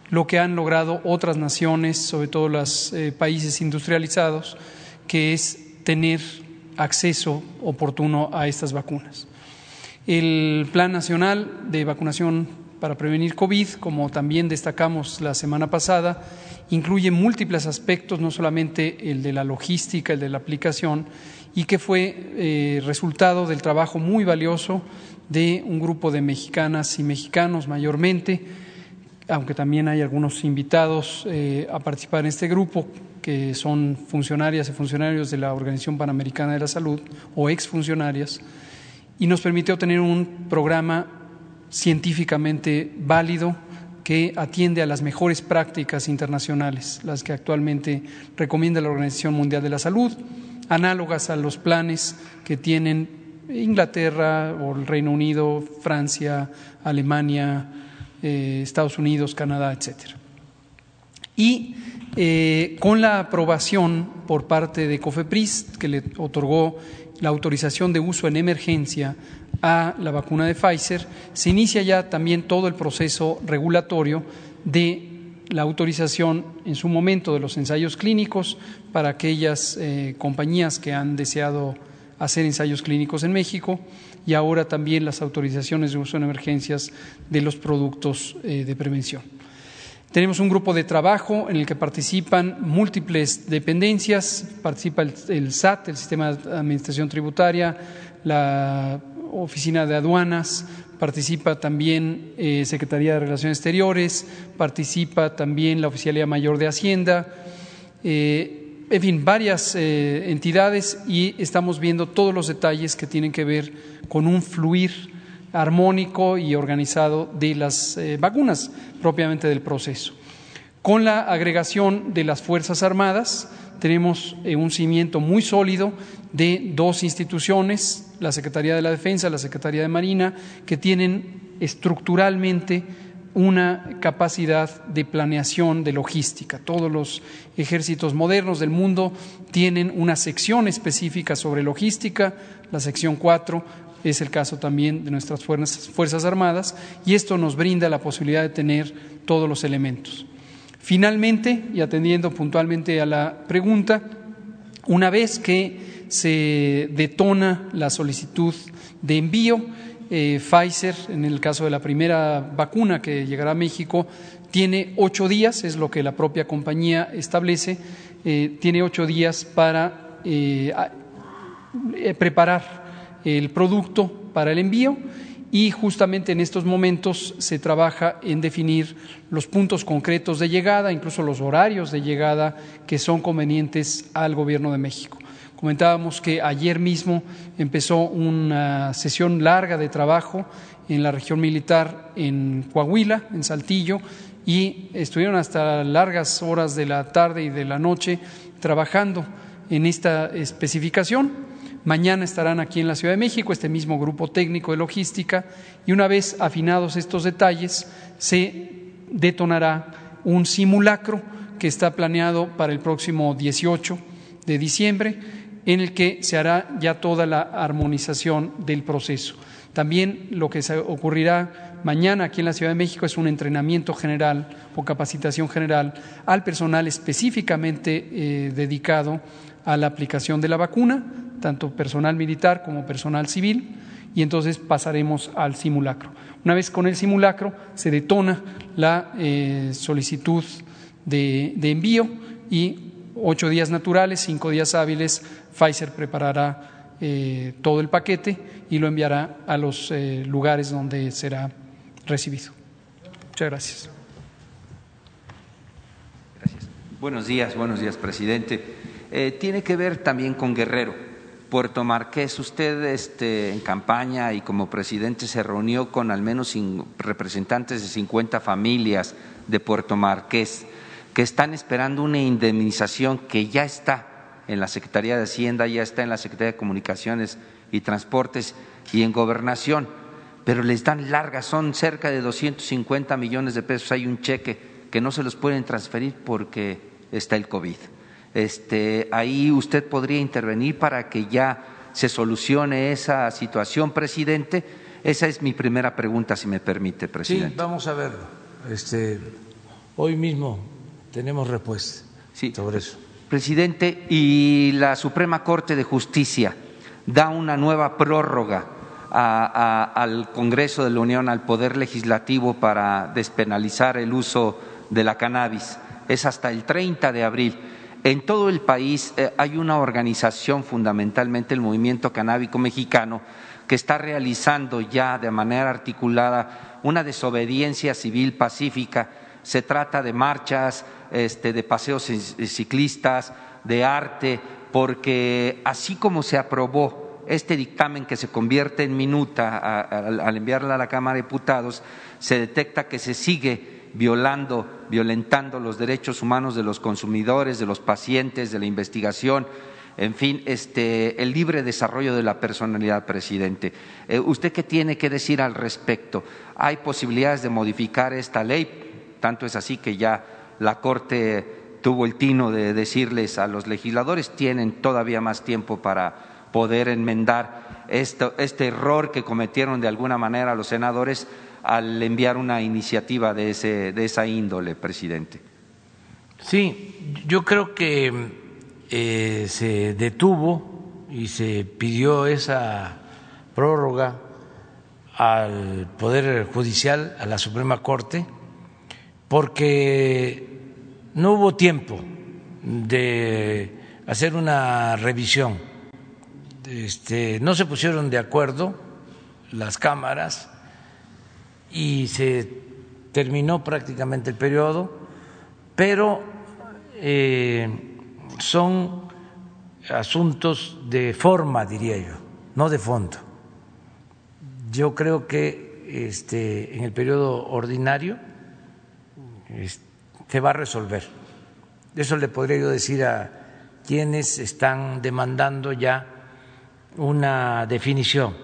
C: lo que han logrado otras naciones, sobre todo los eh, países industrializados, que es tener acceso oportuno a estas vacunas. El Plan Nacional de Vacunación para Prevenir COVID, como también destacamos la semana pasada, incluye múltiples aspectos, no solamente el de la logística, el de la aplicación, y que fue eh, resultado del trabajo muy valioso de un grupo de mexicanas y mexicanos mayormente, aunque también hay algunos invitados eh, a participar en este grupo que son funcionarias y funcionarios de la Organización Panamericana de la Salud o exfuncionarias, y nos permitió tener un programa científicamente válido que atiende a las mejores prácticas internacionales, las que actualmente recomienda la Organización Mundial de la Salud, análogas a los planes que tienen Inglaterra o el Reino Unido, Francia, Alemania, eh, Estados Unidos, Canadá, etcétera. Y eh, con la aprobación por parte de COFEPRIS, que le otorgó la autorización de uso en emergencia a la vacuna de Pfizer, se inicia ya también todo el proceso regulatorio de la autorización en su momento de los ensayos clínicos para aquellas eh, compañías que han deseado hacer ensayos clínicos en México y ahora también las autorizaciones de uso en emergencias de los productos eh, de prevención. Tenemos un grupo de trabajo en el que participan múltiples dependencias, participa el, SAT, el Sistema de Administración Tributaria, la Oficina de Aduanas, participa también eh, Secretaría de Relaciones Exteriores, participa también la Oficialía Mayor de Hacienda, eh, en fin, varias eh, entidades y estamos viendo todos los detalles que tienen que ver con un fluir armónico y organizado de las eh, vacunas propiamente del proceso. Con la agregación de las Fuerzas Armadas, tenemos eh, un cimiento muy sólido de dos instituciones, la Secretaría de la Defensa, la Secretaría de Marina, que tienen estructuralmente una capacidad de planeación de logística. Todos los ejércitos modernos del mundo tienen una sección específica sobre logística, la sección 4 es el caso también de nuestras Fuerzas Armadas, y esto nos brinda la posibilidad de tener todos los elementos. Finalmente, y atendiendo puntualmente a la pregunta, una vez que se detona la solicitud de envío, eh, Pfizer, en el caso de la primera vacuna que llegará a México, tiene ocho días, es lo que la propia compañía establece, eh, tiene ocho días para eh, preparar el producto para el envío y justamente en estos momentos se trabaja en definir los puntos concretos de llegada, incluso los horarios de llegada que son convenientes al Gobierno de México. Comentábamos que ayer mismo empezó una sesión larga de trabajo en la región militar en Coahuila, en Saltillo, y estuvieron hasta largas horas de la tarde y de la noche trabajando en esta especificación. Mañana estarán aquí en la Ciudad de México este mismo grupo técnico de logística y una vez afinados estos detalles se detonará un simulacro que está planeado para el próximo 18 de diciembre en el que se hará ya toda la armonización del proceso. También lo que ocurrirá mañana aquí en la Ciudad de México es un entrenamiento general o capacitación general al personal específicamente eh, dedicado a la aplicación de la vacuna, tanto personal militar como personal civil, y entonces pasaremos al simulacro. Una vez con el simulacro se detona la eh, solicitud de envío y ocho días naturales, cinco días hábiles, Pfizer preparará eh, todo el paquete y lo enviará a los eh, lugares donde será recibido. Muchas gracias.
L: Gracias. Buenos días, buenos días, presidente. Eh, tiene que ver también con Guerrero. Puerto Marqués, usted este, en campaña y como presidente se reunió con al menos representantes de 50 familias de Puerto Marqués que están esperando una indemnización que ya está en la Secretaría de Hacienda, ya está en la Secretaría de Comunicaciones y Transportes y en Gobernación, pero les dan largas, son cerca de 250 millones de pesos, hay un cheque que no se los pueden transferir porque está el COVID. Este, ahí usted podría intervenir para que ya se solucione esa situación, presidente. Esa es mi primera pregunta, si me permite, presidente.
A: Sí, vamos a verlo. Este, hoy mismo tenemos respuesta sobre eso.
L: Presidente, y la Suprema Corte de Justicia da una nueva prórroga al Congreso de la Unión, al Poder Legislativo, para despenalizar el uso de la cannabis. Es hasta el 30 de abril. En todo el país eh, hay una organización, fundamentalmente el Movimiento Canábico Mexicano, que está realizando ya de manera articulada una desobediencia civil pacífica. Se trata de marchas, este, de paseos ciclistas, de arte, porque así como se aprobó este dictamen que se convierte en minuta al enviarla a la Cámara de Diputados, se detecta que se sigue violando, violentando los derechos humanos de los consumidores, de los pacientes, de la investigación, en fin, este, el libre desarrollo de la personalidad, presidente. Eh, ¿Usted qué tiene que decir al respecto? ¿Hay posibilidades de modificar esta ley? Tanto es así que ya la Corte tuvo el tino de decirles a los legisladores, tienen todavía más tiempo para poder enmendar este error que cometieron de alguna manera los senadores al enviar una iniciativa de, ese, de esa índole, presidente.
A: Sí, yo creo que eh, se detuvo y se pidió esa prórroga al Poder Judicial, a la Suprema Corte, porque no hubo tiempo de hacer una revisión. Este, no se pusieron de acuerdo las cámaras y se terminó prácticamente el periodo, pero eh, son asuntos de forma, diría yo, no de fondo. Yo creo que este, en el periodo ordinario se va a resolver. Eso le podría yo decir a quienes están demandando ya una definición.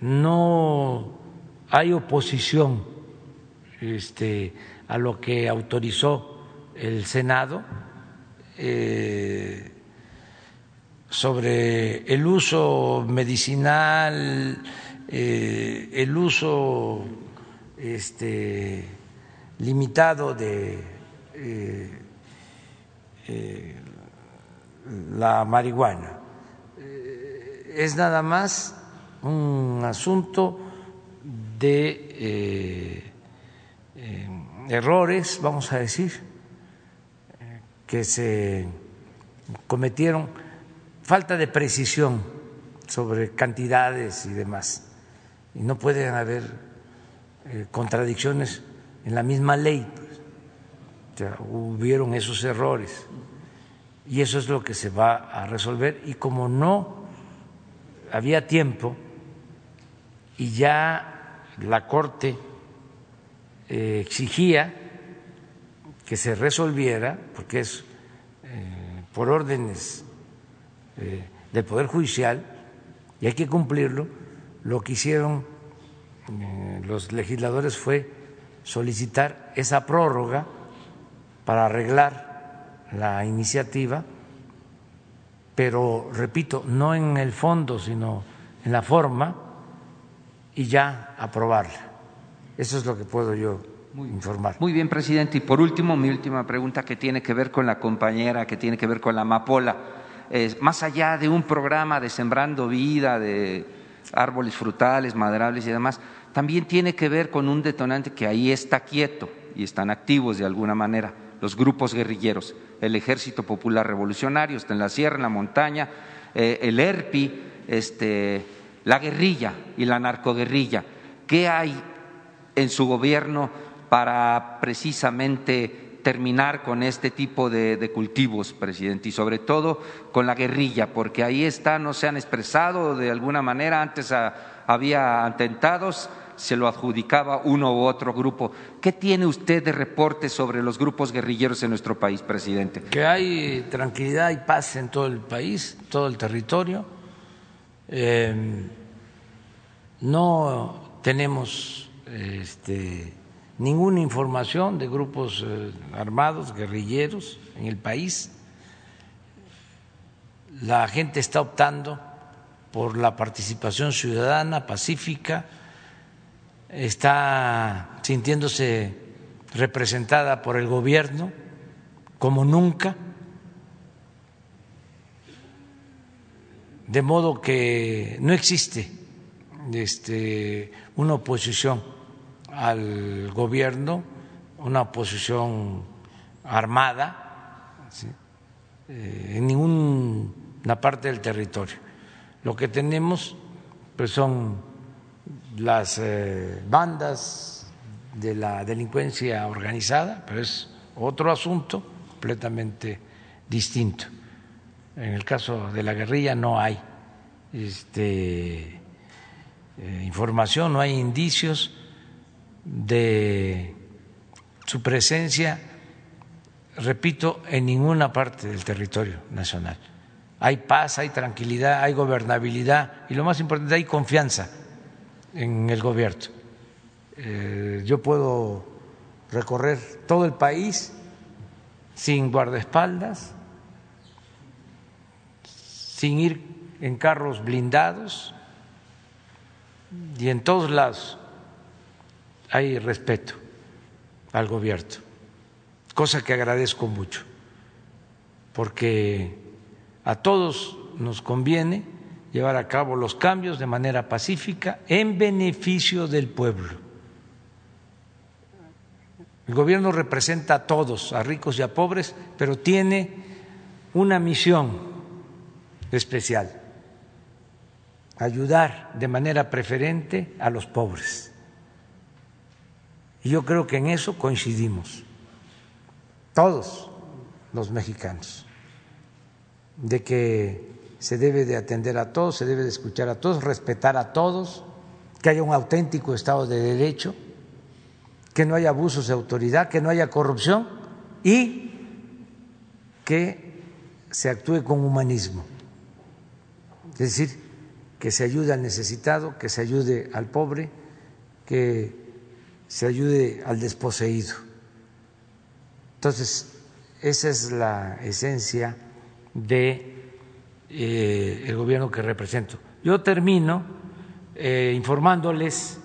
A: No hay oposición este, a lo que autorizó el Senado eh, sobre el uso medicinal, eh, el uso este, limitado de eh, la marihuana. Es nada más un asunto de eh, eh, errores, vamos a decir, que se cometieron, falta de precisión sobre cantidades y demás. Y no pueden haber eh, contradicciones en la misma ley. Pues. hubieron esos errores. Y eso es lo que se va a resolver. Y como no había tiempo y ya la Corte eh, exigía que se resolviera, porque es eh, por órdenes eh, del Poder Judicial, y hay que cumplirlo, lo que hicieron los legisladores fue solicitar esa prórroga para arreglar la iniciativa, pero repito, no en el fondo, sino en la forma y ya aprobarla. Eso es lo que puedo yo informar.
L: Muy bien, presidente. Y por último, mi última pregunta que tiene que ver con la compañera, que tiene que ver con la amapola. más allá de un programa de sembrando vida, de árboles frutales, maderables y demás, también tiene que ver con un detonante que ahí está quieto y están activos de alguna manera los grupos guerrilleros. El Ejército Popular Revolucionario está en la sierra, en la montaña, eh, el ERPI, este, la guerrilla y la narcoguerrilla. ¿Qué hay en su gobierno para precisamente terminar con este tipo de, cultivos, presidente, y sobre todo con la guerrilla, porque ahí está, no se han expresado de alguna manera, antes había atentados, se lo adjudicaba uno u otro grupo. ¿Qué tiene usted de reporte sobre los grupos guerrilleros en nuestro país, presidente?
A: Que hay tranquilidad y paz en todo el país, todo el territorio. Em, no tenemos este, ninguna información de grupos eh, armados, guerrilleros en el país. La gente está optando por la participación ciudadana pacífica está sintiéndose representada por el gobierno como nunca, de modo que no existe este, una oposición al gobierno, una oposición armada eh, en ninguna parte del territorio. Lo que tenemos pues son las eh, bandas de la delincuencia organizada, pero es otro asunto completamente distinto. En el caso de la guerrilla no hay este, eh, información, no hay indicios de su presencia, repito, en ninguna parte del territorio nacional. Hay paz, hay tranquilidad, hay gobernabilidad y lo más importante, hay confianza en el gobierno. Eh, yo puedo recorrer todo el país sin guardaespaldas, sin ir en carros blindados y en todos lados hay respeto al gobierno, cosa que agradezco mucho, porque a todos nos conviene llevar a cabo los cambios de manera pacífica en beneficio del pueblo. El gobierno representa a todos, a ricos y a pobres, pero tiene una misión especial, ayudar de manera preferente a los pobres. Y yo creo que en eso coincidimos, todos los mexicanos, de que se debe de atender a todos, se debe de escuchar a todos, respetar a todos, que haya un auténtico Estado de Derecho, que no haya abusos de autoridad, que no haya corrupción y que se actúe con humanismo. Es decir, que se ayude al necesitado, que se ayude al pobre, que se ayude al desposeído. Entonces, esa es la esencia de eh, el gobierno que represento. Yo termino eh, informándoles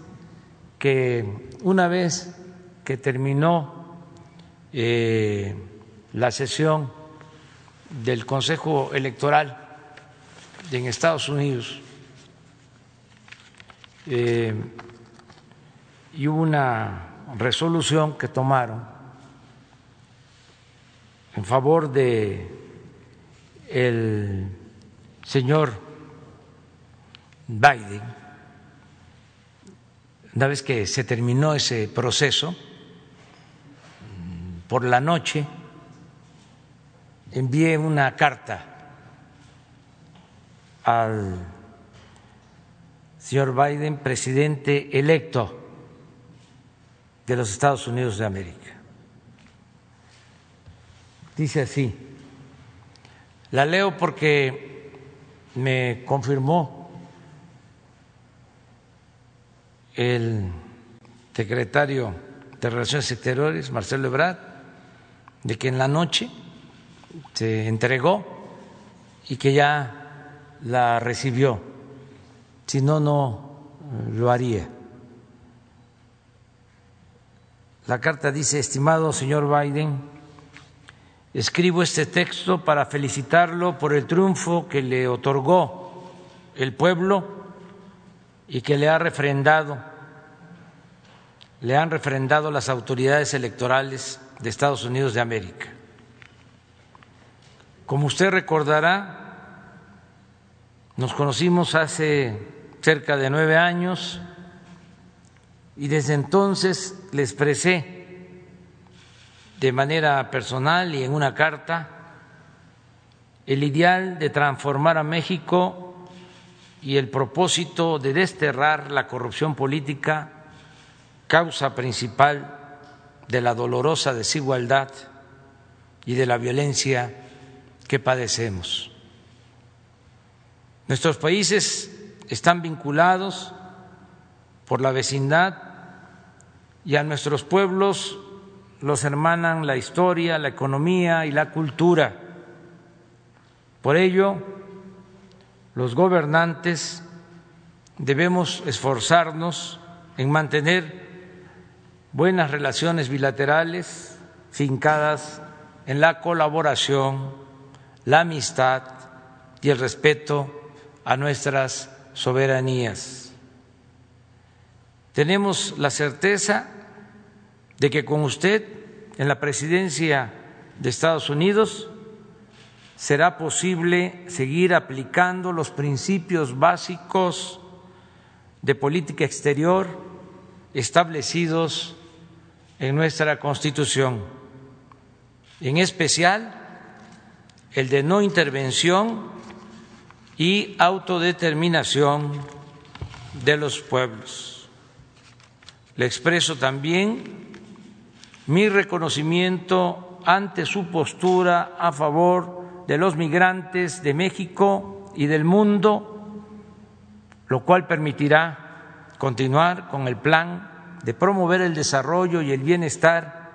A: que una vez que terminó eh, la sesión del Consejo Electoral en Estados Unidos y hubo una resolución que tomaron en favor de el señor Biden, una vez que se terminó ese proceso, por la noche envié una carta al señor Biden, presidente electo de los Estados Unidos de América. Dice así, la leo porque me confirmó el secretario de Relaciones Exteriores, Marcelo Ebrard, de que en la noche se entregó y que ya la recibió, si no, no lo haría. La carta dice, estimado señor Biden, Escribo este texto para felicitarlo por el triunfo que le otorgó el pueblo y que le ha refrendado le han refrendado las autoridades electorales de Estados Unidos de América. Como usted recordará, nos conocimos hace cerca de nueve años y desde entonces le expresé de manera personal y en una carta el ideal de transformar a México y el propósito de desterrar la corrupción política causa principal de la dolorosa desigualdad y de la violencia que padecemos. Nuestros países están vinculados por la vecindad y a nuestros pueblos los hermanan la historia, la economía y la cultura. Por ello, los gobernantes debemos esforzarnos en mantener buenas relaciones bilaterales fincadas en la colaboración, la amistad y el respeto a nuestras soberanías. Tenemos la certeza de que con usted en la presidencia de Estados Unidos será posible seguir aplicando los principios básicos de política exterior establecidos en nuestra Constitución, en especial el de no intervención y autodeterminación de los pueblos. Le expreso también mi reconocimiento ante su postura a favor de los migrantes de México y del mundo, lo cual permitirá continuar con el plan de promover el desarrollo y el bienestar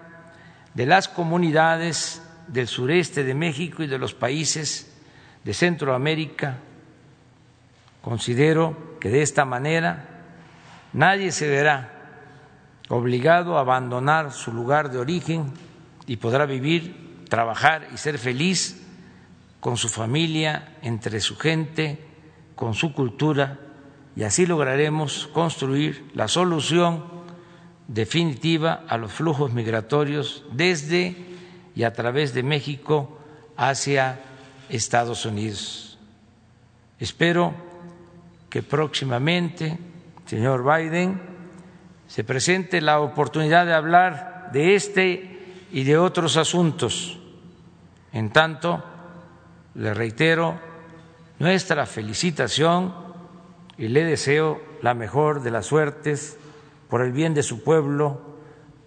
A: de las comunidades del sureste de México y de los países de Centroamérica. Considero que de esta manera nadie se verá obligado a abandonar su lugar de origen y podrá vivir, trabajar y ser feliz con su familia, entre su gente, con su cultura, y así lograremos construir la solución definitiva a los flujos migratorios desde y a través de México hacia Estados Unidos. Espero que próximamente, señor Biden, se presente la oportunidad de hablar de este y de otros asuntos. En tanto, le reitero nuestra felicitación y le deseo la mejor de las suertes por el bien de su pueblo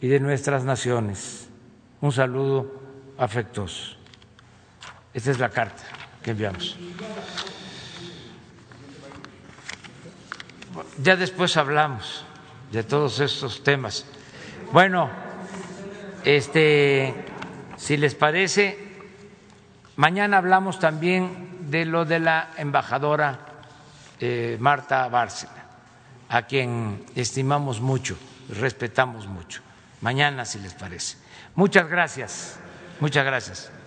A: y de nuestras naciones. Un saludo afectuoso. Esta es la carta que enviamos. Ya después hablamos de todos estos temas. Bueno, este, si les parece, mañana hablamos también de lo de la embajadora eh, Marta Bárcena a quien estimamos mucho, respetamos mucho. Mañana, si les parece. Muchas gracias. Muchas gracias.